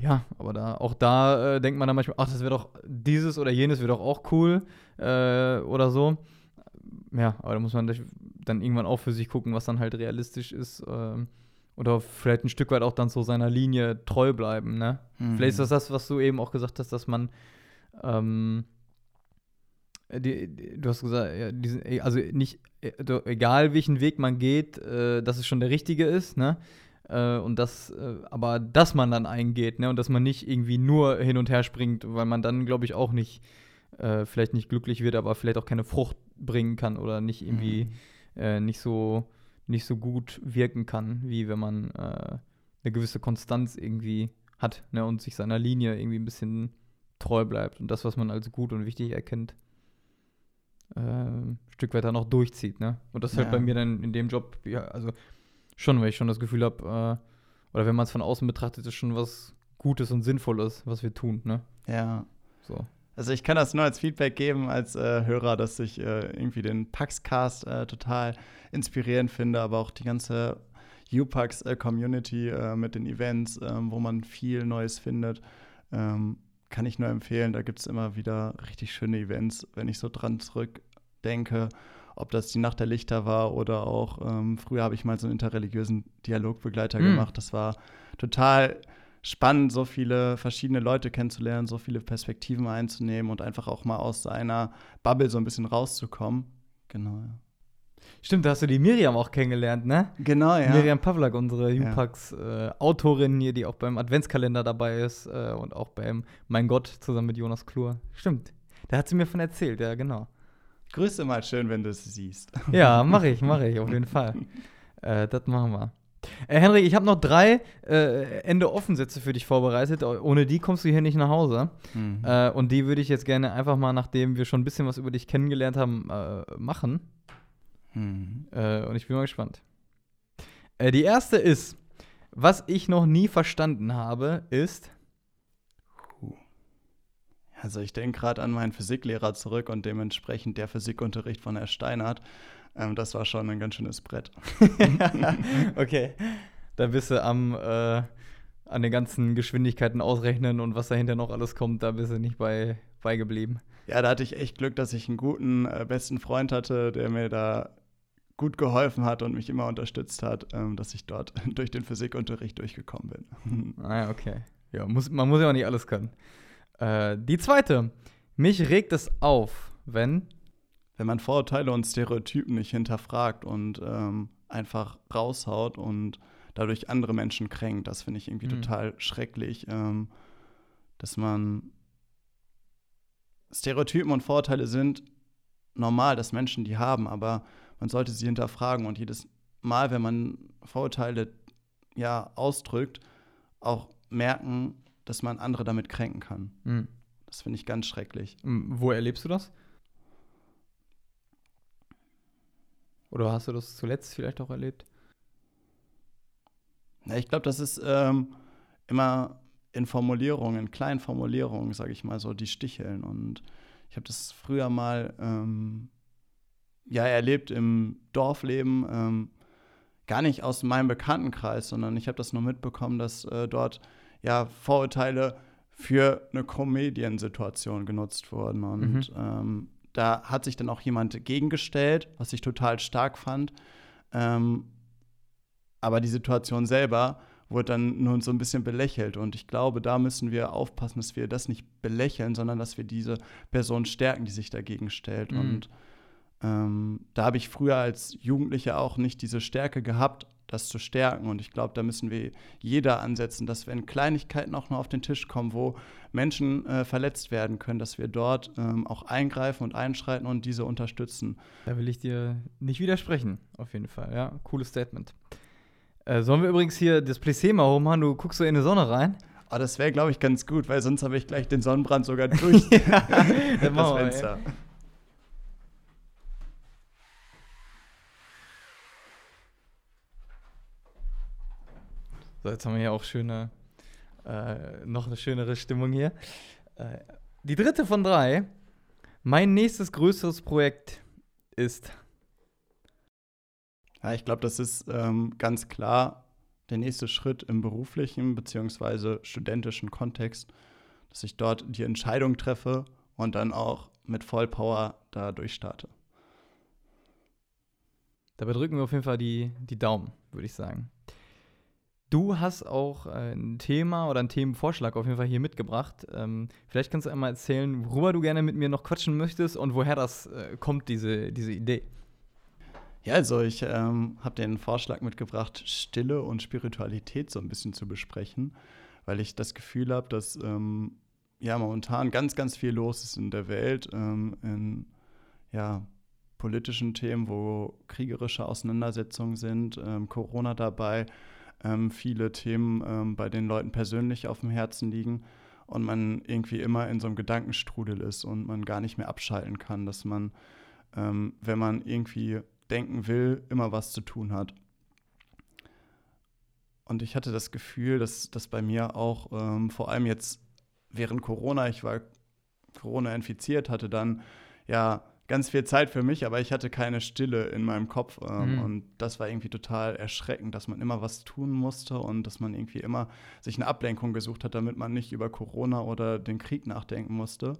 ja, aber da, auch da äh, denkt man dann manchmal, ach, das wäre doch dieses oder jenes wäre doch auch cool äh, oder so. Ja, aber da muss man dann irgendwann auch für sich gucken, was dann halt realistisch ist. Ähm, oder vielleicht ein Stück weit auch dann so seiner Linie treu bleiben, ne? Mhm. Vielleicht ist das das, was du eben auch gesagt hast, dass man ähm, die, die, du hast gesagt, ja, diesen, e, also nicht, e, egal welchen Weg man geht, äh, dass es schon der richtige ist, ne? Äh, und das, äh, aber dass man dann eingeht, ne? Und dass man nicht irgendwie nur hin und her springt, weil man dann, glaube ich, auch nicht, äh, vielleicht nicht glücklich wird, aber vielleicht auch keine Frucht bringen kann oder nicht irgendwie. Mhm äh, nicht, so, nicht so gut wirken kann, wie wenn man äh, eine gewisse Konstanz irgendwie hat ne, und sich seiner Linie irgendwie ein bisschen treu bleibt und das, was man als gut und wichtig erkennt, äh, ein Stück weiter noch durchzieht. Ne? Und das halt ja. halt bei mir dann in dem Job, ja, also schon, weil ich schon das Gefühl habe, äh, oder wenn man es von außen betrachtet, ist schon was Gutes und Sinnvolles, was wir tun, ne? Ja. So. Also ich kann das nur als Feedback geben als äh, Hörer, dass ich äh, irgendwie den Paxcast äh, total inspirierend finde, aber auch die ganze UPax-Community äh, mit den Events, ähm, wo man viel Neues findet, ähm, kann ich nur empfehlen. Da gibt es immer wieder richtig schöne Events, wenn ich so dran zurückdenke, ob das die Nacht der Lichter war oder auch ähm, früher habe ich mal so einen interreligiösen Dialogbegleiter Mhm. gemacht. Das war total spannend, so viele verschiedene Leute kennenzulernen, so viele Perspektiven einzunehmen und einfach auch mal aus seiner Bubble so ein bisschen rauszukommen. Genau, ja. Stimmt, da hast du die Miriam auch kennengelernt, ne? Genau, ja. Miriam Pavlak, unsere Ja. Jupax-Autorin hier, die auch beim Adventskalender dabei ist äh, und auch beim Mein Gott zusammen mit Jonas Klur. Stimmt. Da hat sie mir von erzählt, ja, genau. Grüße mal schön, wenn du es siehst. Ja, mache ich, mache ich, auf jeden Fall. Äh, das machen wir. Äh, Henrik, ich habe noch drei äh, Ende-Offen-Sätze für dich vorbereitet. Ohne die kommst du hier nicht nach Hause. Mhm. Äh, und die würde ich jetzt gerne einfach mal, nachdem wir schon ein bisschen was über dich kennengelernt haben, äh, machen. Mhm. Äh, und ich bin mal gespannt. Äh, die erste ist, was ich noch nie verstanden habe, ist. Also ich denke gerade an meinen Physiklehrer zurück und dementsprechend der Physikunterricht von Herr Steinhardt. Ähm, das war schon ein ganz schönes Brett. okay. Da bist du am äh, an den ganzen Geschwindigkeiten ausrechnen und was dahinter noch alles kommt, da bist du nicht bei beigeblieben. Ja, da hatte ich echt Glück, dass ich einen guten äh, besten Freund hatte, der mir da gut geholfen hat und mich immer unterstützt hat, ähm, dass ich dort durch den Physikunterricht durchgekommen bin. Ah, ja, okay. Ja, muss, man muss ja auch nicht alles können. Äh, die zweite. Mich regt es auf, wenn. Wenn man Vorurteile und Stereotypen nicht hinterfragt und ähm, einfach raushaut und dadurch andere Menschen kränkt, das finde ich irgendwie Mhm. total schrecklich, ähm, dass man Stereotypen und Vorurteile sind normal, dass Menschen die haben, aber man sollte sie hinterfragen und jedes Mal, wenn man Vorurteile ja ausdrückt, auch merken, dass man andere damit kränken kann. Hm. Das finde ich ganz schrecklich. Wo erlebst du das? Oder hast du das zuletzt vielleicht auch erlebt? Ja, ich glaube, das ist ähm, immer in Formulierungen, in kleinen Formulierungen, sage ich mal so, die sticheln. Und ich habe das früher mal ähm, ja erlebt im Dorfleben, ähm, gar nicht aus meinem Bekanntenkreis, sondern ich habe das nur mitbekommen, dass äh, dort ja Vorurteile für eine Comediensituation genutzt wurden. Und Mhm. ähm, da hat sich dann auch jemand gegengestellt, was ich total stark fand. Ähm, aber die Situation selber wurde dann nur so ein bisschen belächelt. Und ich glaube, da müssen wir aufpassen, dass wir das nicht belächeln, sondern dass wir diese Person stärken, die sich dagegen stellt. Mhm. Und ähm, da habe ich früher als Jugendlicher auch nicht diese Stärke gehabt, das zu stärken. Und ich glaube, da müssen wir jeder ansetzen, dass wenn Kleinigkeiten auch nur auf den Tisch kommen, wo Menschen äh, verletzt werden können, dass wir dort ähm, auch eingreifen und einschreiten und diese unterstützen. Da will ich dir nicht widersprechen, auf jeden Fall. Ja, cooles Statement. Äh, sollen wir übrigens hier das Plissé mal hochmachen? Du guckst so in die Sonne rein. Aber das wäre, glaube ich, ganz gut, weil sonst habe ich gleich den Sonnenbrand sogar durch Ja, das dann machen wir, So, jetzt haben wir hier auch schöne, äh, noch eine schönere Stimmung hier. Äh, die dritte von drei. Mein nächstes größeres Projekt ist. Ja, ich glaube, das ist ähm, ganz klar der nächste Schritt im beruflichen bzw. studentischen Kontext, dass ich dort die Entscheidung treffe und dann auch mit Vollpower da durchstarte. Dabei drücken wir auf jeden Fall die, die Daumen, würde ich sagen. Du hast auch äh, ein Thema oder einen Themenvorschlag auf jeden Fall hier mitgebracht. Ähm, vielleicht kannst du einmal erzählen, worüber du gerne mit mir noch quatschen möchtest und woher das äh, kommt, diese, diese Idee. Ja, also ich ähm, habe den Vorschlag mitgebracht, Stille und Spiritualität so ein bisschen zu besprechen, weil ich das Gefühl habe, dass ähm, ja momentan ganz, ganz viel los ist in der Welt, ähm, in ja, politischen Themen, wo kriegerische Auseinandersetzungen sind, ähm, Corona dabei, ähm, viele Themen ähm, bei den Leuten persönlich auf dem Herzen liegen und man irgendwie immer in so einem Gedankenstrudel ist und man gar nicht mehr abschalten kann, dass man, ähm, wenn man irgendwie denken will, immer was zu tun hat. und ich hatte das Gefühl, dass das bei mir auch ähm, vor allem jetzt während Corona, ich war Corona infiziert, hatte dann ja ganz viel Zeit für mich, aber ich hatte keine Stille in meinem Kopf. Ähm, mhm. Und das war irgendwie total erschreckend, dass man immer was tun musste und dass man irgendwie immer sich eine Ablenkung gesucht hat, damit man nicht über Corona oder den Krieg nachdenken musste.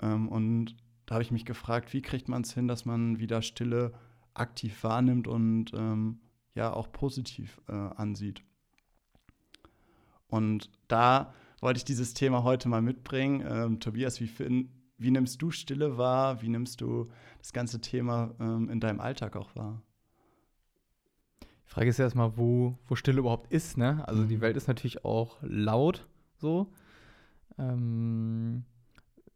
Ähm, und da habe ich mich gefragt, wie kriegt man es hin, dass man wieder Stille aktiv wahrnimmt und ähm, ja auch positiv äh, ansieht. Und da wollte ich dieses Thema heute mal mitbringen. Ähm, Tobias, wie, wie, nimmst du Stille wahr? Wie nimmst du das ganze Thema ähm, in deinem Alltag auch wahr? Die Frage ist ja erstmal, wo, wo Stille überhaupt ist. Ne? Also mhm. die Welt ist natürlich auch laut so. Ähm,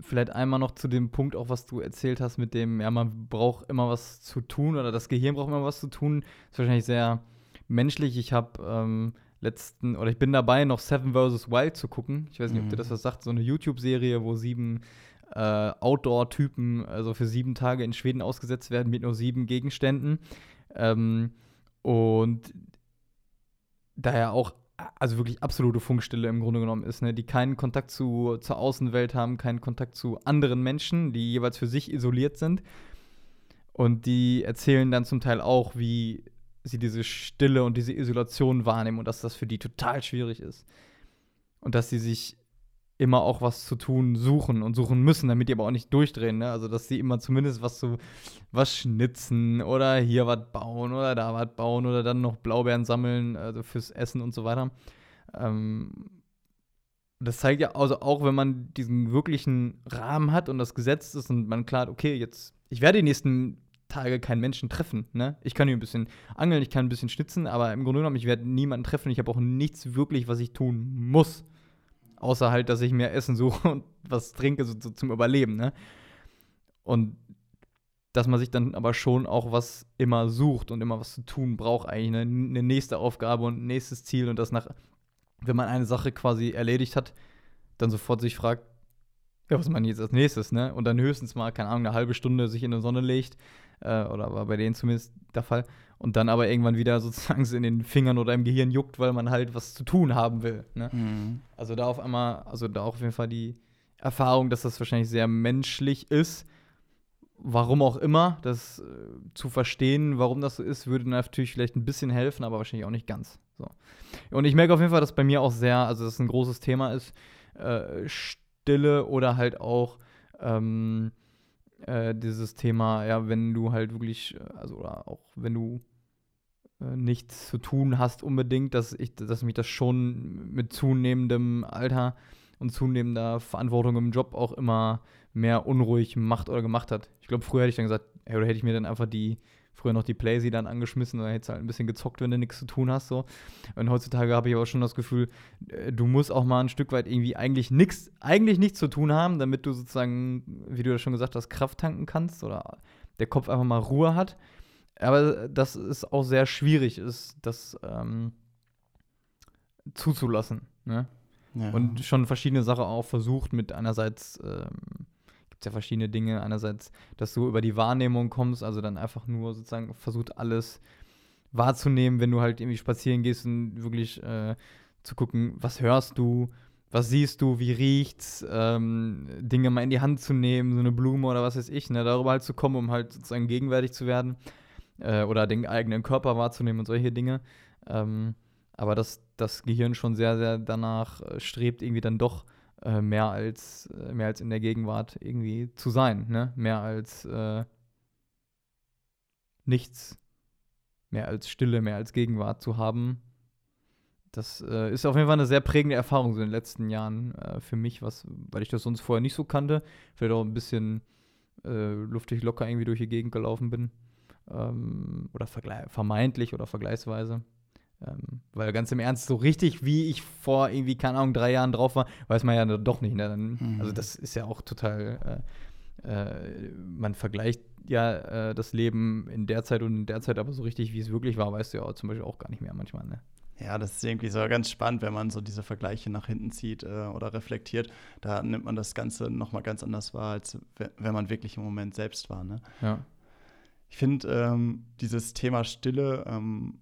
vielleicht einmal noch zu dem Punkt, auch was du erzählt hast, mit dem, ja, man braucht immer was zu tun oder das Gehirn braucht immer was zu tun. Das ist wahrscheinlich sehr menschlich. Ich habe ähm, letzten, oder ich bin dabei, noch Seven vs. Wild zu gucken. Ich weiß nicht, mhm. ob dir das was sagt, so eine YouTube-Serie, wo sieben äh, Outdoor-Typen, also für sieben Tage in Schweden ausgesetzt werden mit nur sieben Gegenständen. Ähm, und daher auch also wirklich absolute Funkstille im Grunde genommen ist, ne? die keinen Kontakt zu, zur Außenwelt haben, keinen Kontakt zu anderen Menschen, die jeweils für sich isoliert sind. Und die erzählen dann zum Teil auch, wie sie diese Stille und diese Isolation wahrnehmen und dass das für die total schwierig ist. Und dass sie sich immer auch was zu tun suchen und suchen müssen, damit die aber auch nicht durchdrehen. Ne? Also, dass sie immer zumindest was zu was schnitzen oder hier was bauen oder da was bauen oder dann noch Blaubeeren sammeln, also fürs Essen und so weiter. Ähm, das zeigt ja, also auch wenn man diesen wirklichen Rahmen hat und das Gesetz ist und man klar, okay, jetzt, ich werde die nächsten Tage keinen Menschen treffen. Ne? Ich kann hier ein bisschen angeln, ich kann ein bisschen schnitzen, aber im Grunde genommen, ich werde niemanden treffen. Ich habe auch nichts wirklich, was ich tun muss. Außer halt, dass ich mir Essen suche und was trinke so, so zum Überleben, ne? Und dass man sich dann aber schon auch was immer sucht und immer was zu tun braucht, eigentlich eine, eine nächste Aufgabe und ein nächstes Ziel und das nach, wenn man eine Sache quasi erledigt hat, dann sofort sich fragt, ja, was man jetzt als nächstes, ne? Und dann höchstens mal, keine Ahnung, eine halbe Stunde sich in die Sonne legt, äh, oder war bei denen zumindest der Fall, und dann aber irgendwann wieder sozusagen in den Fingern oder im Gehirn juckt, weil man halt was zu tun haben will. Ne? Mhm. Also da auf einmal, also da auf jeden Fall die Erfahrung, dass das wahrscheinlich sehr menschlich ist. Warum auch immer, das äh, zu verstehen, warum das so ist, würde natürlich vielleicht ein bisschen helfen, aber wahrscheinlich auch nicht ganz. So. Und ich merke auf jeden Fall, dass bei mir auch sehr, also dass es ein großes Thema ist, äh, Stille oder halt auch ähm, äh, dieses Thema, ja, wenn du halt wirklich, äh, also oder auch wenn du äh, nichts zu tun hast unbedingt, dass ich, dass mich das schon mit zunehmendem Alter und zunehmender Verantwortung im Job auch immer mehr unruhig macht oder gemacht hat. Ich glaube, früher hätte ich dann gesagt, ey, oder hätte ich mir dann einfach die, früher noch die Playsee dann angeschmissen und dann hättest du halt ein bisschen gezockt, wenn du nichts zu tun hast. So. Und heutzutage habe ich aber schon das Gefühl, äh, du musst auch mal ein Stück weit irgendwie eigentlich nichts, eigentlich nichts zu tun haben, damit du sozusagen, wie du ja schon gesagt hast, Kraft tanken kannst oder der Kopf einfach mal Ruhe hat. Aber das ist auch sehr schwierig, ist das ähm, zuzulassen. Ne? Ja. Und schon verschiedene Sachen auch versucht mit einerseits ähm, gibt es ja verschiedene Dinge. Einerseits, dass du über die Wahrnehmung kommst, also dann einfach nur sozusagen versucht alles wahrzunehmen, wenn du halt irgendwie spazieren gehst und wirklich äh, zu gucken, was hörst du, was siehst du, wie riecht's, ähm, Dinge mal in die Hand zu nehmen, so eine Blume oder was weiß ich, ne, darüber halt zu kommen, um halt sozusagen gegenwärtig zu werden äh, oder den eigenen Körper wahrzunehmen und solche Dinge. Ähm, aber dass das Gehirn schon sehr, sehr danach äh, strebt, irgendwie dann doch äh, mehr, als, äh, mehr als in der Gegenwart irgendwie zu sein. Ne? Mehr als äh, nichts, mehr als Stille, mehr als Gegenwart zu haben. Das äh, ist auf jeden Fall eine sehr prägende Erfahrung so in den letzten Jahren äh, für mich, was, weil ich das sonst vorher nicht so kannte. Vielleicht auch ein bisschen luftig locker irgendwie durch die Gegend gelaufen bin ähm, oder vermeintlich oder vergleichsweise. Ähm, weil ganz im Ernst, so richtig, wie ich vor irgendwie, keine Ahnung, drei Jahren drauf war, weiß man ja doch nicht. Ne? Dann, mhm. Also das ist ja auch total, äh, äh, man vergleicht ja äh, das Leben in der Zeit und in der Zeit, aber so richtig, wie es wirklich war, weißt du ja auch zum Beispiel auch gar nicht mehr manchmal. Ne? Ja, das ist irgendwie so ganz spannend, wenn man so diese Vergleiche nach hinten zieht äh, oder reflektiert. Da nimmt man das Ganze nochmal ganz anders wahr, als wenn man wirklich im Moment selbst war. Ne? Ja. Ich finde ähm, dieses Thema Stille ähm,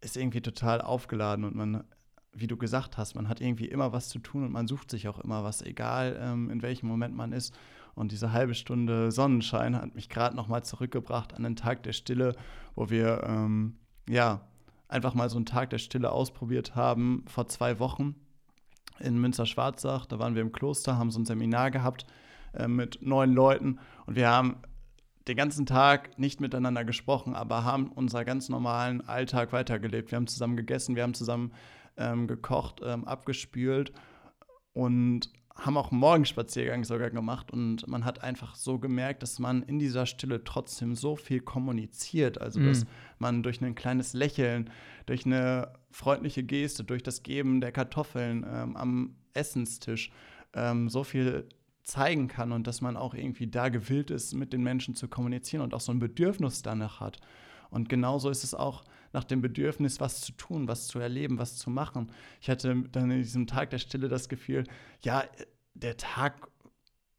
ist irgendwie total aufgeladen und man, wie du gesagt hast, man hat irgendwie immer was zu tun und man sucht sich auch immer was, egal ähm, in welchem Moment man ist. Und diese halbe Stunde Sonnenschein hat mich gerade noch mal zurückgebracht an den Tag der Stille, wo wir ähm, ja einfach mal so einen Tag der Stille ausprobiert haben vor zwei Wochen in Münster-Schwarzach. Da waren wir im Kloster, haben so ein Seminar gehabt äh, mit neun Leuten und wir haben den ganzen Tag nicht miteinander gesprochen, aber haben unseren ganz normalen Alltag weitergelebt. Wir haben zusammen gegessen, wir haben zusammen ähm, gekocht, ähm, abgespült und haben auch einen Morgenspaziergang sogar gemacht und man hat einfach so gemerkt, dass man in dieser Stille trotzdem so viel kommuniziert. Also, dass mhm. man durch ein kleines Lächeln, durch eine freundliche Geste, durch das Geben der Kartoffeln ähm, am Essenstisch ähm, so viel zeigen kann und dass man auch irgendwie da gewillt ist, mit den Menschen zu kommunizieren und auch so ein Bedürfnis danach hat. Und genauso ist es auch nach dem Bedürfnis, was zu tun, was zu erleben, was zu machen. Ich hatte dann in diesem Tag der Stille das Gefühl, ja, der Tag,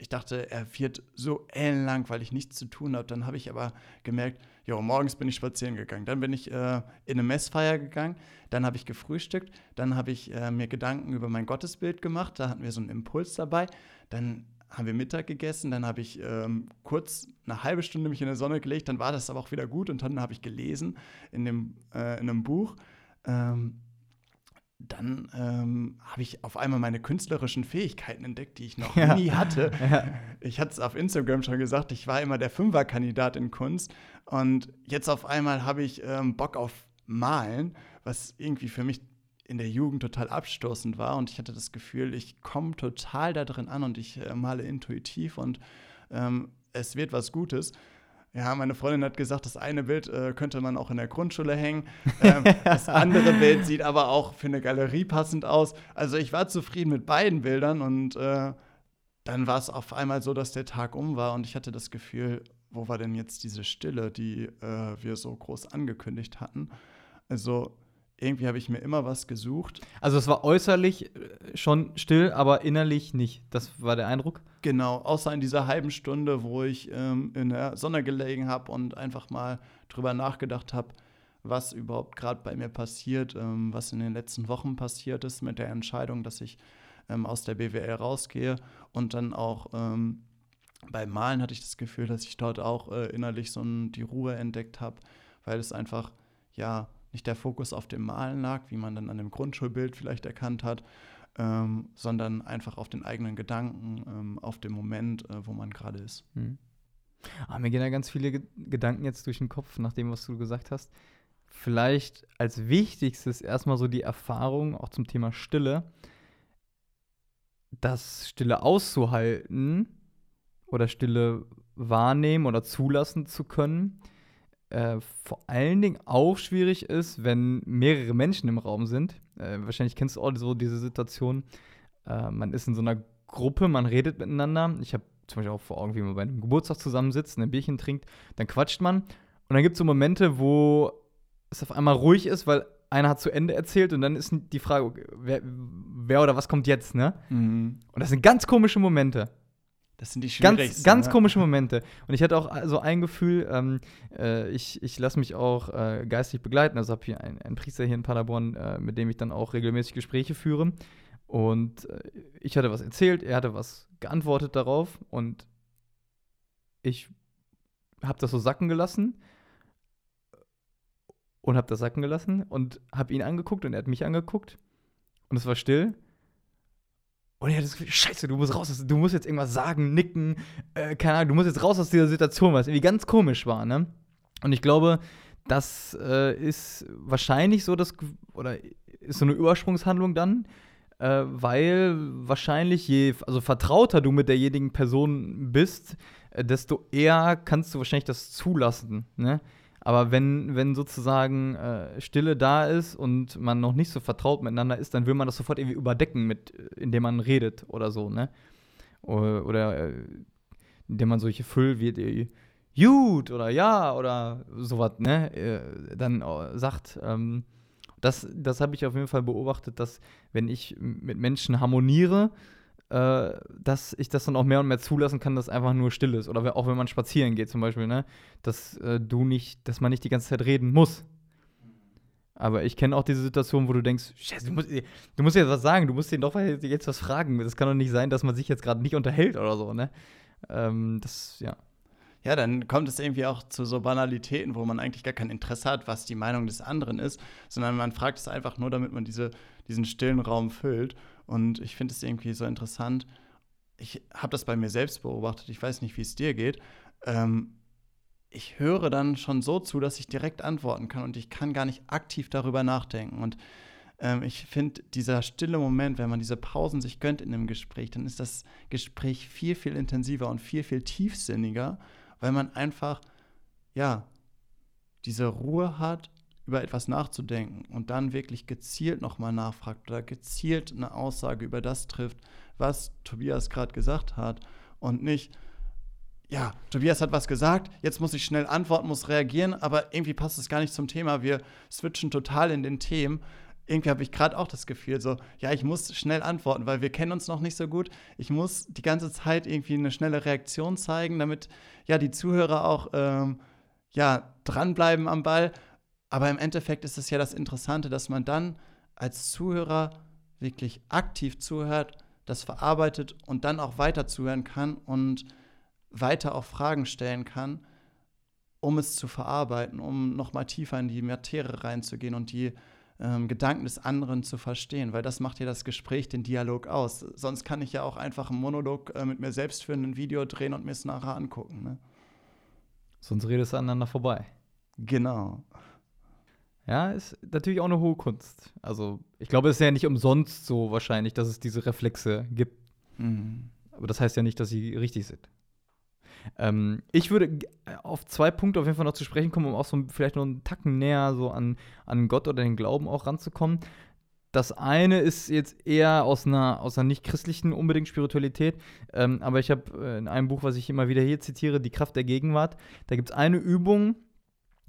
ich dachte, er wird so ellenlang, weil ich nichts zu tun habe. Dann habe ich aber gemerkt, ja, morgens bin ich spazieren gegangen. Dann bin ich äh, in eine Messfeier gegangen. Dann habe ich gefrühstückt. Dann habe ich äh, mir Gedanken über mein Gottesbild gemacht. Da hatten wir so einen Impuls dabei. Dann haben wir Mittag gegessen, dann habe ich ähm, kurz eine halbe Stunde mich in der Sonne gelegt, dann war das aber auch wieder gut und dann habe ich gelesen in, dem, äh, in einem Buch. Ähm, dann ähm, habe ich auf einmal meine künstlerischen Fähigkeiten entdeckt, die ich noch ja. nie hatte. Ja. Ich hatte es auf Instagram schon gesagt, ich war immer der Fünferkandidat in Kunst und jetzt auf einmal habe ich ähm, Bock auf Malen, was irgendwie für mich in der Jugend total abstoßend war und ich hatte das Gefühl, ich komme total da drin an und ich äh, male intuitiv und ähm, es wird was Gutes. Ja, meine Freundin hat gesagt, das eine Bild äh, könnte man auch in der Grundschule hängen. Ähm, das andere Bild sieht aber auch für eine Galerie passend aus. Also ich war zufrieden mit beiden Bildern und äh, dann war es auf einmal so, dass der Tag um war und ich hatte das Gefühl, wo war denn jetzt diese Stille, die äh, wir so groß angekündigt hatten? Also irgendwie habe ich mir immer was gesucht. Also es war äußerlich äh, schon still, aber innerlich nicht. Das war der Eindruck? Genau, außer in dieser halben Stunde, wo ich ähm, in der Sonne gelegen habe und einfach mal drüber nachgedacht habe, was überhaupt gerade bei mir passiert, ähm, was in den letzten Wochen passiert ist mit der Entscheidung, dass ich ähm, aus der BWL rausgehe und dann auch ähm, beim Malen hatte ich das Gefühl, dass ich dort auch äh, innerlich so ein, die Ruhe entdeckt habe, weil es einfach, ja, nicht der Fokus auf dem Malen lag, wie man dann an dem Grundschulbild vielleicht erkannt hat, ähm, sondern einfach auf den eigenen Gedanken, ähm, auf dem Moment, äh, wo man gerade ist. Mhm. Ah, mir gehen da ganz viele Ge Gedanken jetzt durch den Kopf, nach dem, was du gesagt hast. Vielleicht als wichtigstes erstmal so die Erfahrung, auch zum Thema Stille, das Stille auszuhalten oder Stille wahrnehmen oder zulassen zu können, äh, vor allen Dingen auch schwierig ist, wenn mehrere Menschen im Raum sind. Äh, wahrscheinlich kennst du auch so diese Situation. Äh, man ist in so einer Gruppe, man redet miteinander. Ich habe zum Beispiel auch vor Augen, wie man bei einem Geburtstag zusammensitzt, ein Bierchen trinkt, dann quatscht man. Und dann gibt es so Momente, wo es auf einmal ruhig ist, weil einer hat zu Ende erzählt und dann ist die Frage, wer, wer oder was kommt jetzt, ne? Mhm. Und das sind ganz komische Momente. Das sind die schwierigsten. Ganz, ganz ne? komische Momente. Und ich hatte auch so ein Gefühl, ähm, äh, ich, ich lasse mich auch äh, geistig begleiten. Also habe hier einen, einen Priester hier in Paderborn, äh, mit dem ich dann auch regelmäßig Gespräche führe. Und äh, ich hatte was erzählt, er hatte was geantwortet darauf und ich habe das so sacken gelassen und habe das sacken gelassen und habe ihn angeguckt und er hat mich angeguckt und es war still und ich hatte das Gefühl, scheiße, du musst raus, du musst jetzt irgendwas sagen, nicken, äh, keine Ahnung, du musst jetzt raus aus dieser Situation, was irgendwie ganz komisch war, ne? Und ich glaube, das äh, ist wahrscheinlich so das, oder ist so eine Übersprungshandlung dann, äh, weil wahrscheinlich je, also vertrauter du mit derjenigen Person bist, äh, desto eher kannst du wahrscheinlich das zulassen, ne? Aber wenn, wenn sozusagen äh, Stille da ist und man noch nicht so vertraut miteinander ist, dann will man das sofort irgendwie überdecken, mit, indem man redet oder so, ne? Oder, oder äh, indem man solche Füll wie die Jut oder ja oder sowas, ne? Äh, dann äh, sagt, ähm, das, das habe ich auf jeden Fall beobachtet, dass wenn ich mit Menschen harmoniere, äh, dass ich das dann auch mehr und mehr zulassen kann, dass einfach nur still ist. Oder auch wenn man spazieren geht zum Beispiel, ne? Dass äh, du nicht, dass man nicht die ganze Zeit reden muss. Aber ich kenne auch diese Situation, wo du denkst, Scheiße, du musst, du musst jetzt was sagen, du musst den doch jetzt was fragen. Das kann doch nicht sein, dass man sich jetzt gerade nicht unterhält oder so, ne? Ähm, das, ja. Ja, dann kommt es irgendwie auch zu so Banalitäten, wo man eigentlich gar kein Interesse hat, was die Meinung des anderen ist, sondern man fragt es einfach nur, damit man diese, diesen stillen Raum füllt. Und ich finde es irgendwie so interessant. Ich habe das bei mir selbst beobachtet. Ich weiß nicht, wie es dir geht. Ähm, ich höre dann schon so zu, dass ich direkt antworten kann und ich kann gar nicht aktiv darüber nachdenken. Und ähm, ich finde, dieser stille Moment, wenn man diese Pausen sich gönnt in einem Gespräch, dann ist das Gespräch viel, viel intensiver und viel, viel tiefsinniger, weil man einfach, ja, diese Ruhe hat, über etwas nachzudenken und dann wirklich gezielt nochmal nachfragt oder gezielt eine Aussage über das trifft, was Tobias gerade gesagt hat und nicht, ja, Tobias hat was gesagt, jetzt muss ich schnell antworten, muss reagieren, aber irgendwie passt es gar nicht zum Thema. Wir switchen total in den Themen. Irgendwie habe ich gerade auch das Gefühl, so, ja, ich muss schnell antworten, weil wir kennen uns noch nicht so gut. Ich muss die ganze Zeit irgendwie eine schnelle Reaktion zeigen, damit ja die Zuhörer auch ähm, ja, dranbleiben am Ball. Aber im Endeffekt ist es ja das Interessante, dass man dann als Zuhörer wirklich aktiv zuhört, das verarbeitet und dann auch weiter zuhören kann und weiter auch Fragen stellen kann, um es zu verarbeiten, um nochmal tiefer in die Materie reinzugehen und die ähm, Gedanken des anderen zu verstehen, weil das macht ja das Gespräch, den Dialog aus. Sonst kann ich ja auch einfach einen Monolog äh, mit mir selbst für ein Video drehen und mir es nachher angucken. Ne? Sonst redest du aneinander vorbei. Genau. Ja, ist natürlich auch eine hohe Kunst. Also, ich glaube, es ist ja nicht umsonst so wahrscheinlich, dass es diese Reflexe gibt. Mhm. Aber das heißt ja nicht, dass sie richtig sind. Ähm, ich würde auf zwei Punkte auf jeden Fall noch zu sprechen kommen, um auch so vielleicht noch einen Tacken näher so an, an Gott oder den Glauben auch ranzukommen. Das eine ist jetzt eher aus einer, aus einer nicht christlichen unbedingt Spiritualität, ähm, aber ich habe äh, in einem Buch, was ich immer wieder hier zitiere, Die Kraft der Gegenwart, da gibt es eine Übung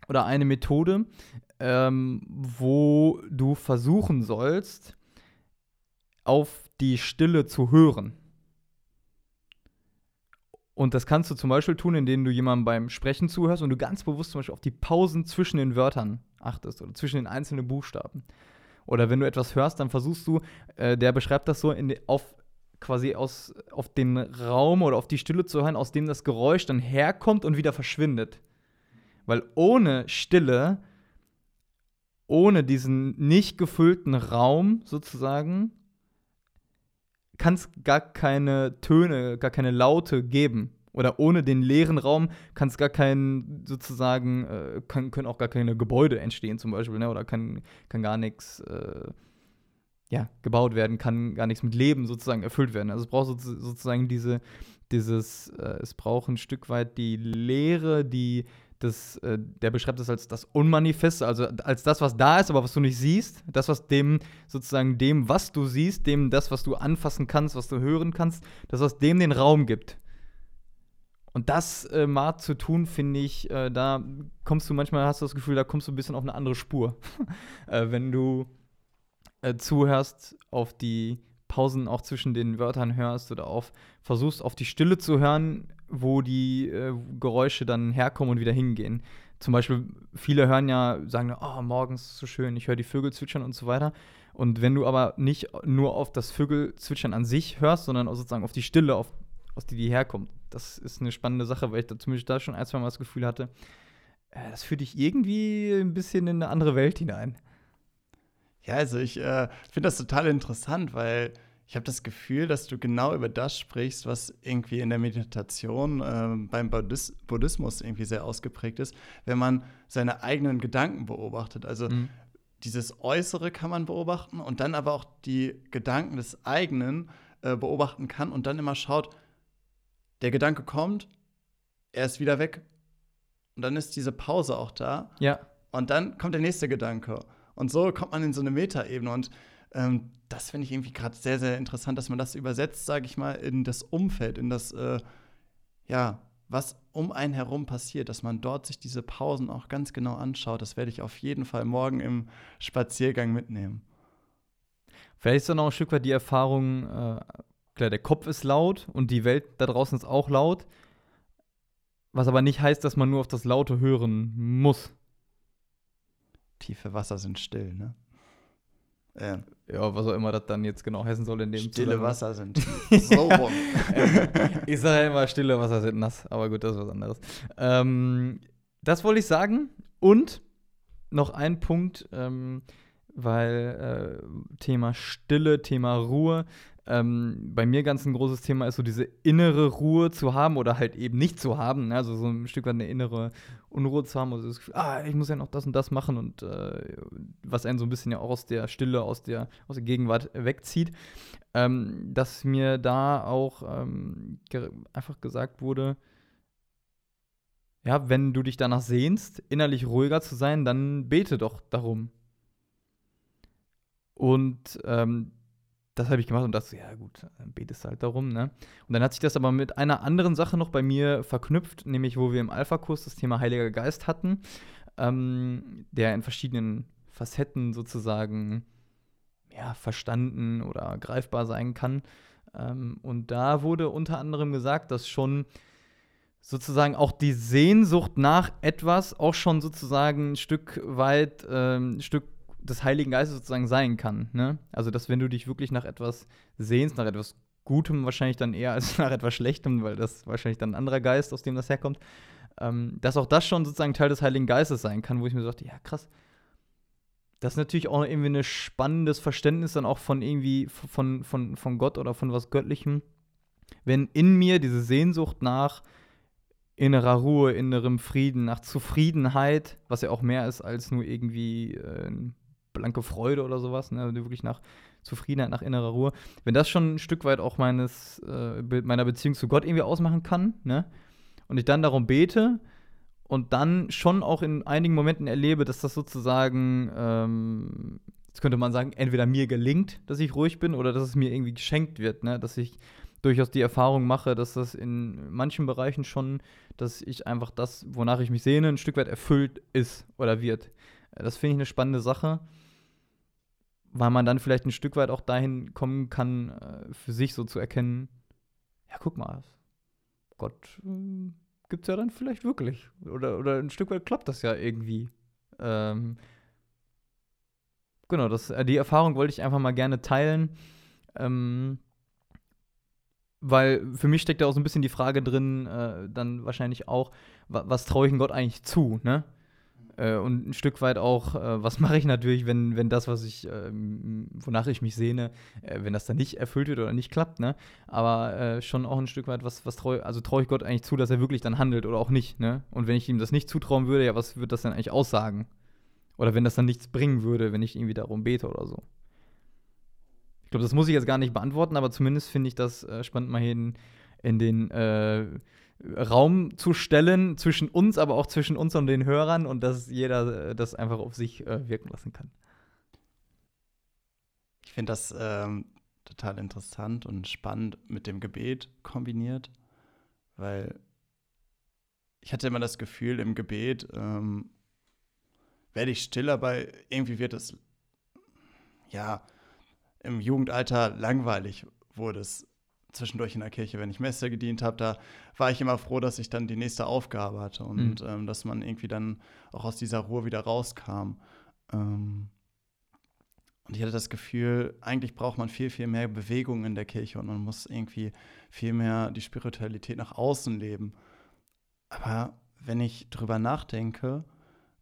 oder eine Methode, ähm, wo du versuchen sollst, auf die Stille zu hören. Und das kannst du zum Beispiel tun, indem du jemandem beim Sprechen zuhörst und du ganz bewusst zum Beispiel auf die Pausen zwischen den Wörtern achtest oder zwischen den einzelnen Buchstaben. Oder wenn du etwas hörst, dann versuchst du, äh, der beschreibt das so, in, auf quasi aus, auf den Raum oder auf die Stille zu hören, aus dem das Geräusch dann herkommt und wieder verschwindet. Weil ohne Stille, ohne diesen nicht gefüllten Raum sozusagen, kann es gar keine Töne, gar keine Laute geben. Oder ohne den leeren Raum kann es gar kein, sozusagen, äh, kann, können auch gar keine Gebäude entstehen, zum Beispiel, ne? oder kann, kann gar nichts, äh, ja, gebaut werden, kann gar nichts mit Leben sozusagen erfüllt werden. Also es braucht sozusagen diese, dieses, äh, es braucht ein Stück weit die Leere, die das, äh, der beschreibt es als das Unmanifeste, also als das, was da ist, aber was du nicht siehst. Das, was dem, sozusagen dem, was du siehst, dem das, was du anfassen kannst, was du hören kannst, das, was dem den Raum gibt. Und das äh, mal zu tun, finde ich, äh, da kommst du manchmal, hast du das Gefühl, da kommst du ein bisschen auf eine andere Spur. äh, wenn du äh, zuhörst, auf die Pausen auch zwischen den Wörtern hörst oder auf versuchst, auf die Stille zu hören, wo die äh, Geräusche dann herkommen und wieder hingehen. Zum Beispiel, viele hören ja, sagen, oh, morgens ist so schön, ich höre die Vögel zwitschern und so weiter. Und wenn du aber nicht nur auf das Vögelzwitschern an sich hörst, sondern auch sozusagen auf die Stille, auf, aus die die herkommt, das ist eine spannende Sache, weil ich da zumindest da schon ein, zwei Mal das Gefühl hatte, äh, das führt dich irgendwie ein bisschen in eine andere Welt hinein. Ja, also ich äh, finde das total interessant, weil ich habe das Gefühl, dass du genau über das sprichst, was irgendwie in der Meditation äh, beim Buddhis Buddhismus irgendwie sehr ausgeprägt ist, wenn man seine eigenen Gedanken beobachtet. Also mhm. dieses Äußere kann man beobachten und dann aber auch die Gedanken des eigenen äh, beobachten kann und dann immer schaut, der Gedanke kommt, er ist wieder weg und dann ist diese Pause auch da. Ja. Und dann kommt der nächste Gedanke. Und so kommt man in so eine Metaebene. Und ähm, das finde ich irgendwie gerade sehr, sehr interessant, dass man das übersetzt, sage ich mal, in das Umfeld, in das, äh, ja, was um einen herum passiert, dass man dort sich diese Pausen auch ganz genau anschaut. Das werde ich auf jeden Fall morgen im Spaziergang mitnehmen. Vielleicht ist dann auch ein Stück weit die Erfahrung, äh, klar, der Kopf ist laut und die Welt da draußen ist auch laut, was aber nicht heißt, dass man nur auf das Laute hören muss. Tiefe Wasser sind still, ne? Äh, ja, was auch immer das dann jetzt genau heißen soll in dem Stille Wasser sind so rum. ich sage ja immer, stille Wasser sind nass, aber gut, das ist was anderes. Ähm, das wollte ich sagen. Und noch ein Punkt, ähm, weil äh, Thema Stille, Thema Ruhe. Ähm, bei mir ganz ein großes Thema ist so diese innere Ruhe zu haben oder halt eben nicht zu haben. Ne? Also so ein Stück weit eine innere Unruhe zu haben. Also das Gefühl, ah, ich muss ja noch das und das machen und äh, was einen so ein bisschen ja auch aus der Stille, aus der, aus der Gegenwart wegzieht. Ähm, dass mir da auch ähm, einfach gesagt wurde, ja, wenn du dich danach sehnst, innerlich ruhiger zu sein, dann bete doch darum. Und ähm, das habe ich gemacht und dachte, ja gut, betest halt darum, ne? Und dann hat sich das aber mit einer anderen Sache noch bei mir verknüpft, nämlich wo wir im Alpha-Kurs das Thema Heiliger Geist hatten, ähm, der in verschiedenen Facetten sozusagen ja, verstanden oder greifbar sein kann. Ähm, und da wurde unter anderem gesagt, dass schon sozusagen auch die Sehnsucht nach etwas auch schon sozusagen ein Stück weit, ähm, ein Stück des Heiligen Geistes sozusagen sein kann. Ne? Also, dass wenn du dich wirklich nach etwas sehnst, nach etwas Gutem wahrscheinlich dann eher als nach etwas Schlechtem, weil das wahrscheinlich dann ein anderer Geist, aus dem das herkommt, ähm, dass auch das schon sozusagen Teil des Heiligen Geistes sein kann, wo ich mir so dachte, ja krass, das ist natürlich auch irgendwie ein spannendes Verständnis dann auch von irgendwie von, von, von Gott oder von was Göttlichem, wenn in mir diese Sehnsucht nach innerer Ruhe, innerem Frieden, nach Zufriedenheit, was ja auch mehr ist als nur irgendwie äh, blanke Freude oder sowas, ne? wirklich nach Zufriedenheit, nach innerer Ruhe. Wenn das schon ein Stück weit auch meines, äh, meiner Beziehung zu Gott irgendwie ausmachen kann, ne? Und ich dann darum bete und dann schon auch in einigen Momenten erlebe, dass das sozusagen, ähm, jetzt könnte man sagen, entweder mir gelingt, dass ich ruhig bin oder dass es mir irgendwie geschenkt wird, ne? Dass ich durchaus die Erfahrung mache, dass das in manchen Bereichen schon, dass ich einfach das, wonach ich mich sehne, ein Stück weit erfüllt ist oder wird. Das finde ich eine spannende Sache weil man dann vielleicht ein Stück weit auch dahin kommen kann, äh, für sich so zu erkennen, ja, guck mal, Gott äh, gibt es ja dann vielleicht wirklich. Oder, oder ein Stück weit klappt das ja irgendwie. Ähm, genau, das, äh, die Erfahrung wollte ich einfach mal gerne teilen. Ähm, weil für mich steckt da auch so ein bisschen die Frage drin, äh, dann wahrscheinlich auch, wa was traue ich denn Gott eigentlich zu, ne? Äh, und ein Stück weit auch, äh, was mache ich natürlich, wenn, wenn das, was ich, äh, wonach ich mich sehne, äh, wenn das dann nicht erfüllt wird oder nicht klappt, ne? Aber äh, schon auch ein Stück weit, was, was traue also traue ich Gott eigentlich zu, dass er wirklich dann handelt oder auch nicht, ne? Und wenn ich ihm das nicht zutrauen würde, ja, was würde das dann eigentlich aussagen? Oder wenn das dann nichts bringen würde, wenn ich irgendwie darum bete oder so. Ich glaube, das muss ich jetzt gar nicht beantworten, aber zumindest finde ich das äh, spannend, mal hier in, in den Raum zu stellen zwischen uns, aber auch zwischen uns und den Hörern und dass jeder äh, das einfach auf sich äh, wirken lassen kann. Ich finde das ähm, total interessant und spannend mit dem Gebet kombiniert, weil ich hatte immer das Gefühl, im Gebet ähm, werde ich still, aber irgendwie wird es, ja, im Jugendalter langweilig wurde es zwischendurch in der Kirche, wenn ich Messe gedient habe, da war ich immer froh, dass ich dann die nächste Aufgabe hatte und mhm. ähm, dass man irgendwie dann auch aus dieser Ruhe wieder rauskam. Ähm, und ich hatte das Gefühl, eigentlich braucht man viel, viel mehr Bewegung in der Kirche und man muss irgendwie viel mehr die Spiritualität nach außen leben. Aber wenn ich drüber nachdenke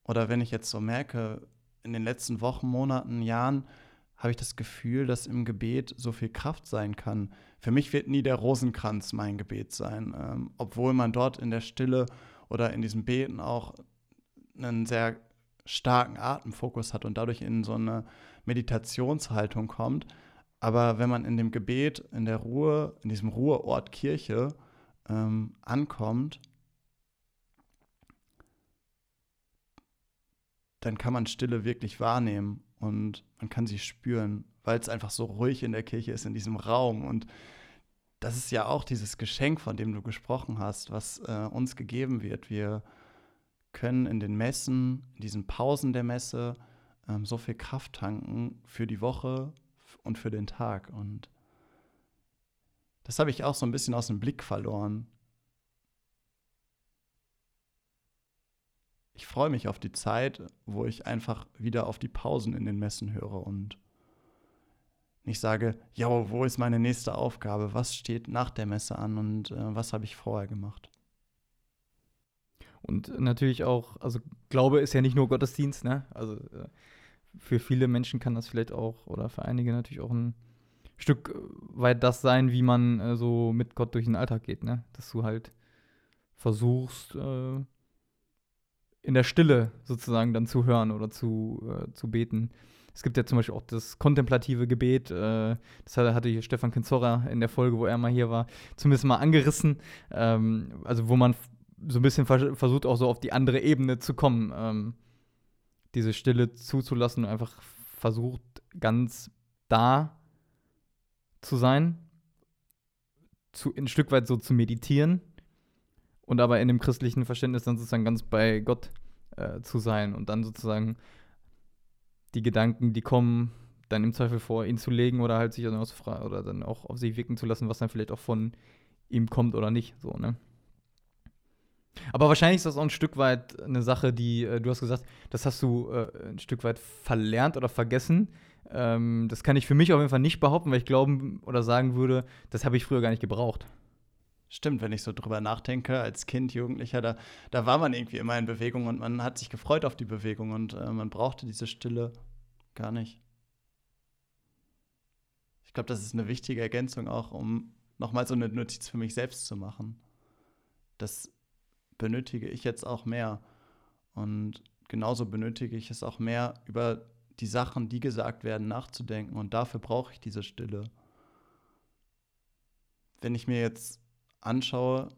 oder wenn ich jetzt so merke, in den letzten Wochen, Monaten, Jahren, habe ich das Gefühl, dass im Gebet so viel Kraft sein kann. Für mich wird nie der Rosenkranz mein Gebet sein, ähm, obwohl man dort in der Stille oder in diesem Beten auch einen sehr starken Atemfokus hat und dadurch in so eine Meditationshaltung kommt. Aber wenn man in dem Gebet, in der Ruhe, in diesem Ruheort Kirche ähm, ankommt, dann kann man Stille wirklich wahrnehmen und man kann sie spüren, weil es einfach so ruhig in der Kirche ist, in diesem Raum. Und das ist ja auch dieses Geschenk, von dem du gesprochen hast, was äh, uns gegeben wird. Wir können in den Messen, in diesen Pausen der Messe, ähm, so viel Kraft tanken für die Woche und für den Tag. Und das habe ich auch so ein bisschen aus dem Blick verloren. Ich freue mich auf die Zeit, wo ich einfach wieder auf die Pausen in den Messen höre und nicht sage, ja, wo ist meine nächste Aufgabe? Was steht nach der Messe an und äh, was habe ich vorher gemacht? Und natürlich auch, also Glaube ist ja nicht nur Gottesdienst, ne? Also äh, für viele Menschen kann das vielleicht auch, oder für einige natürlich auch ein Stück weit das sein, wie man äh, so mit Gott durch den Alltag geht, ne? Dass du halt versuchst, äh, in der Stille sozusagen dann zu hören oder zu, äh, zu beten. Es gibt ja zum Beispiel auch das kontemplative Gebet, äh, das hatte hier Stefan Kinzorra in der Folge, wo er mal hier war, zumindest mal angerissen. Ähm, also wo man so ein bisschen vers versucht, auch so auf die andere Ebene zu kommen. Ähm, diese Stille zuzulassen und einfach versucht, ganz da zu sein, zu, ein Stück weit so zu meditieren und aber in dem christlichen Verständnis dann sozusagen ganz bei Gott äh, zu sein und dann sozusagen die Gedanken, die kommen, dann im Zweifel vor ihn zu legen oder halt sich dann ausfragen oder dann auch auf sich wirken zu lassen, was dann vielleicht auch von ihm kommt oder nicht, so, ne? Aber wahrscheinlich ist das auch ein Stück weit eine Sache, die, äh, du hast gesagt, das hast du äh, ein Stück weit verlernt oder vergessen. Ähm, das kann ich für mich auf jeden Fall nicht behaupten, weil ich glauben oder sagen würde, das habe ich früher gar nicht gebraucht. Stimmt, wenn ich so drüber nachdenke, als Kind, Jugendlicher, da, da war man irgendwie immer in Bewegung und man hat sich gefreut auf die Bewegung und äh, man brauchte diese Stille gar nicht. Ich glaube, das ist eine wichtige Ergänzung auch, um nochmal so eine Notiz für mich selbst zu machen. Das benötige ich jetzt auch mehr. Und genauso benötige ich es auch mehr, über die Sachen, die gesagt werden, nachzudenken. Und dafür brauche ich diese Stille. Wenn ich mir jetzt anschaue,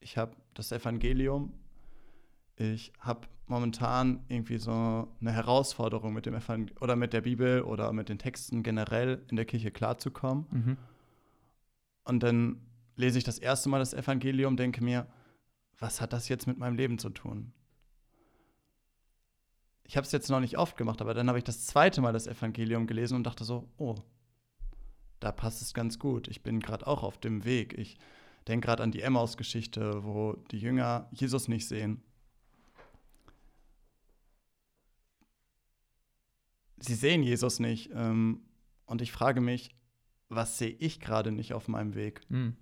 ich habe das Evangelium, ich habe momentan irgendwie so eine Herausforderung mit dem Evangel oder mit der Bibel oder mit den Texten generell in der Kirche klarzukommen. Mhm. Und dann lese ich das erste Mal das Evangelium, denke mir, was hat das jetzt mit meinem Leben zu tun? Ich habe es jetzt noch nicht oft gemacht, aber dann habe ich das zweite Mal das Evangelium gelesen und dachte so, oh, da passt es ganz gut. Ich bin gerade auch auf dem Weg. Ich denke gerade an die Emmaus-Geschichte, wo die Jünger Jesus nicht sehen. Sie sehen Jesus nicht. Ähm, und ich frage mich, was sehe ich gerade nicht auf meinem Weg? Mhm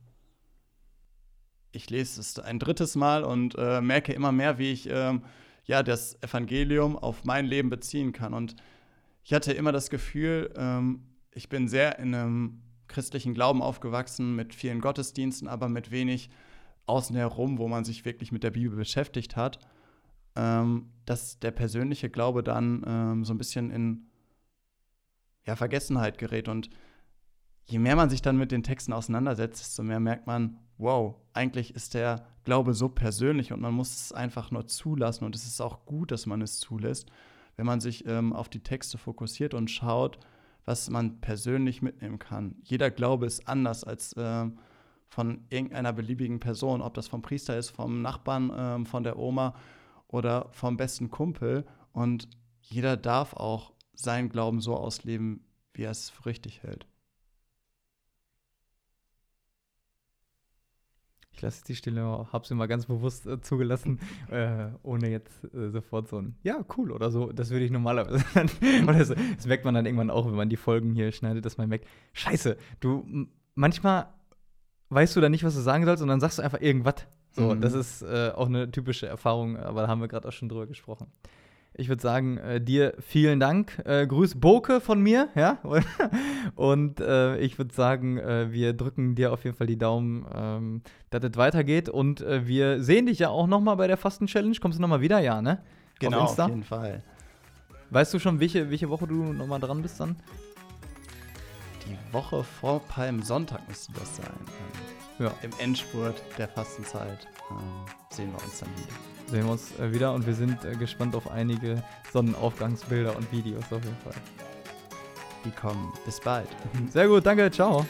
ich lese es ein drittes Mal und äh, merke immer mehr, wie ich ähm, ja das Evangelium auf mein Leben beziehen kann. Und ich hatte immer das Gefühl, ähm, ich bin sehr in einem christlichen Glauben aufgewachsen, mit vielen Gottesdiensten, aber mit wenig außen herum, wo man sich wirklich mit der Bibel beschäftigt hat, ähm, dass der persönliche Glaube dann ähm, so ein bisschen in ja, Vergessenheit gerät. Und je mehr man sich dann mit den Texten auseinandersetzt, desto mehr merkt man, wow, eigentlich ist der Glaube so persönlich und man muss es einfach nur zulassen und es ist auch gut, dass man es zulässt, wenn man sich ähm, auf die Texte fokussiert und schaut, was man persönlich mitnehmen kann. Jeder Glaube ist anders als äh, von irgendeiner beliebigen Person, ob das vom Priester ist, vom Nachbarn, äh, von der Oma oder vom besten Kumpel. Und jeder darf auch seinen Glauben so ausleben, wie er es für richtig hält. Ich lasse die Stille, habe sie mal ganz bewusst äh, zugelassen, äh, ohne jetzt äh, sofort so ein Ja, cool oder so. Das würde ich normalerweise. oder das, das merkt man dann irgendwann auch, wenn man die Folgen hier schneidet, dass man merkt, Scheiße, du manchmal weißt du dann nicht, was du sagen sollst, und dann sagst du einfach irgendwas. So, mhm. das ist äh, auch eine typische Erfahrung, aber da haben wir gerade auch schon drüber gesprochen. Ich würde sagen, äh, dir vielen Dank. Äh, grüß Boke von mir, ja. Und äh, ich würde sagen, äh, wir drücken dir auf jeden Fall die Daumen, ähm, dass es weitergeht. Und äh, wir sehen dich ja auch noch mal bei der Fasten-Challenge. Kommst du noch mal wieder, ja, ne? Genau, auf, auf, jeden Fall. Weißt du schon, welche, welche Woche du noch mal dran bist dann? Die Woche vor Palmsonntag müsste das sein. Ja. Im Endspurt der Fastenzeit ähm, sehen wir uns dann wieder sehen wir uns äh, wieder und wir sind äh, gespannt auf einige Sonnenaufgangsbilder und Videos auf jeden Fall. Die kommen. Bis bald. Sehr gut, danke, ciao.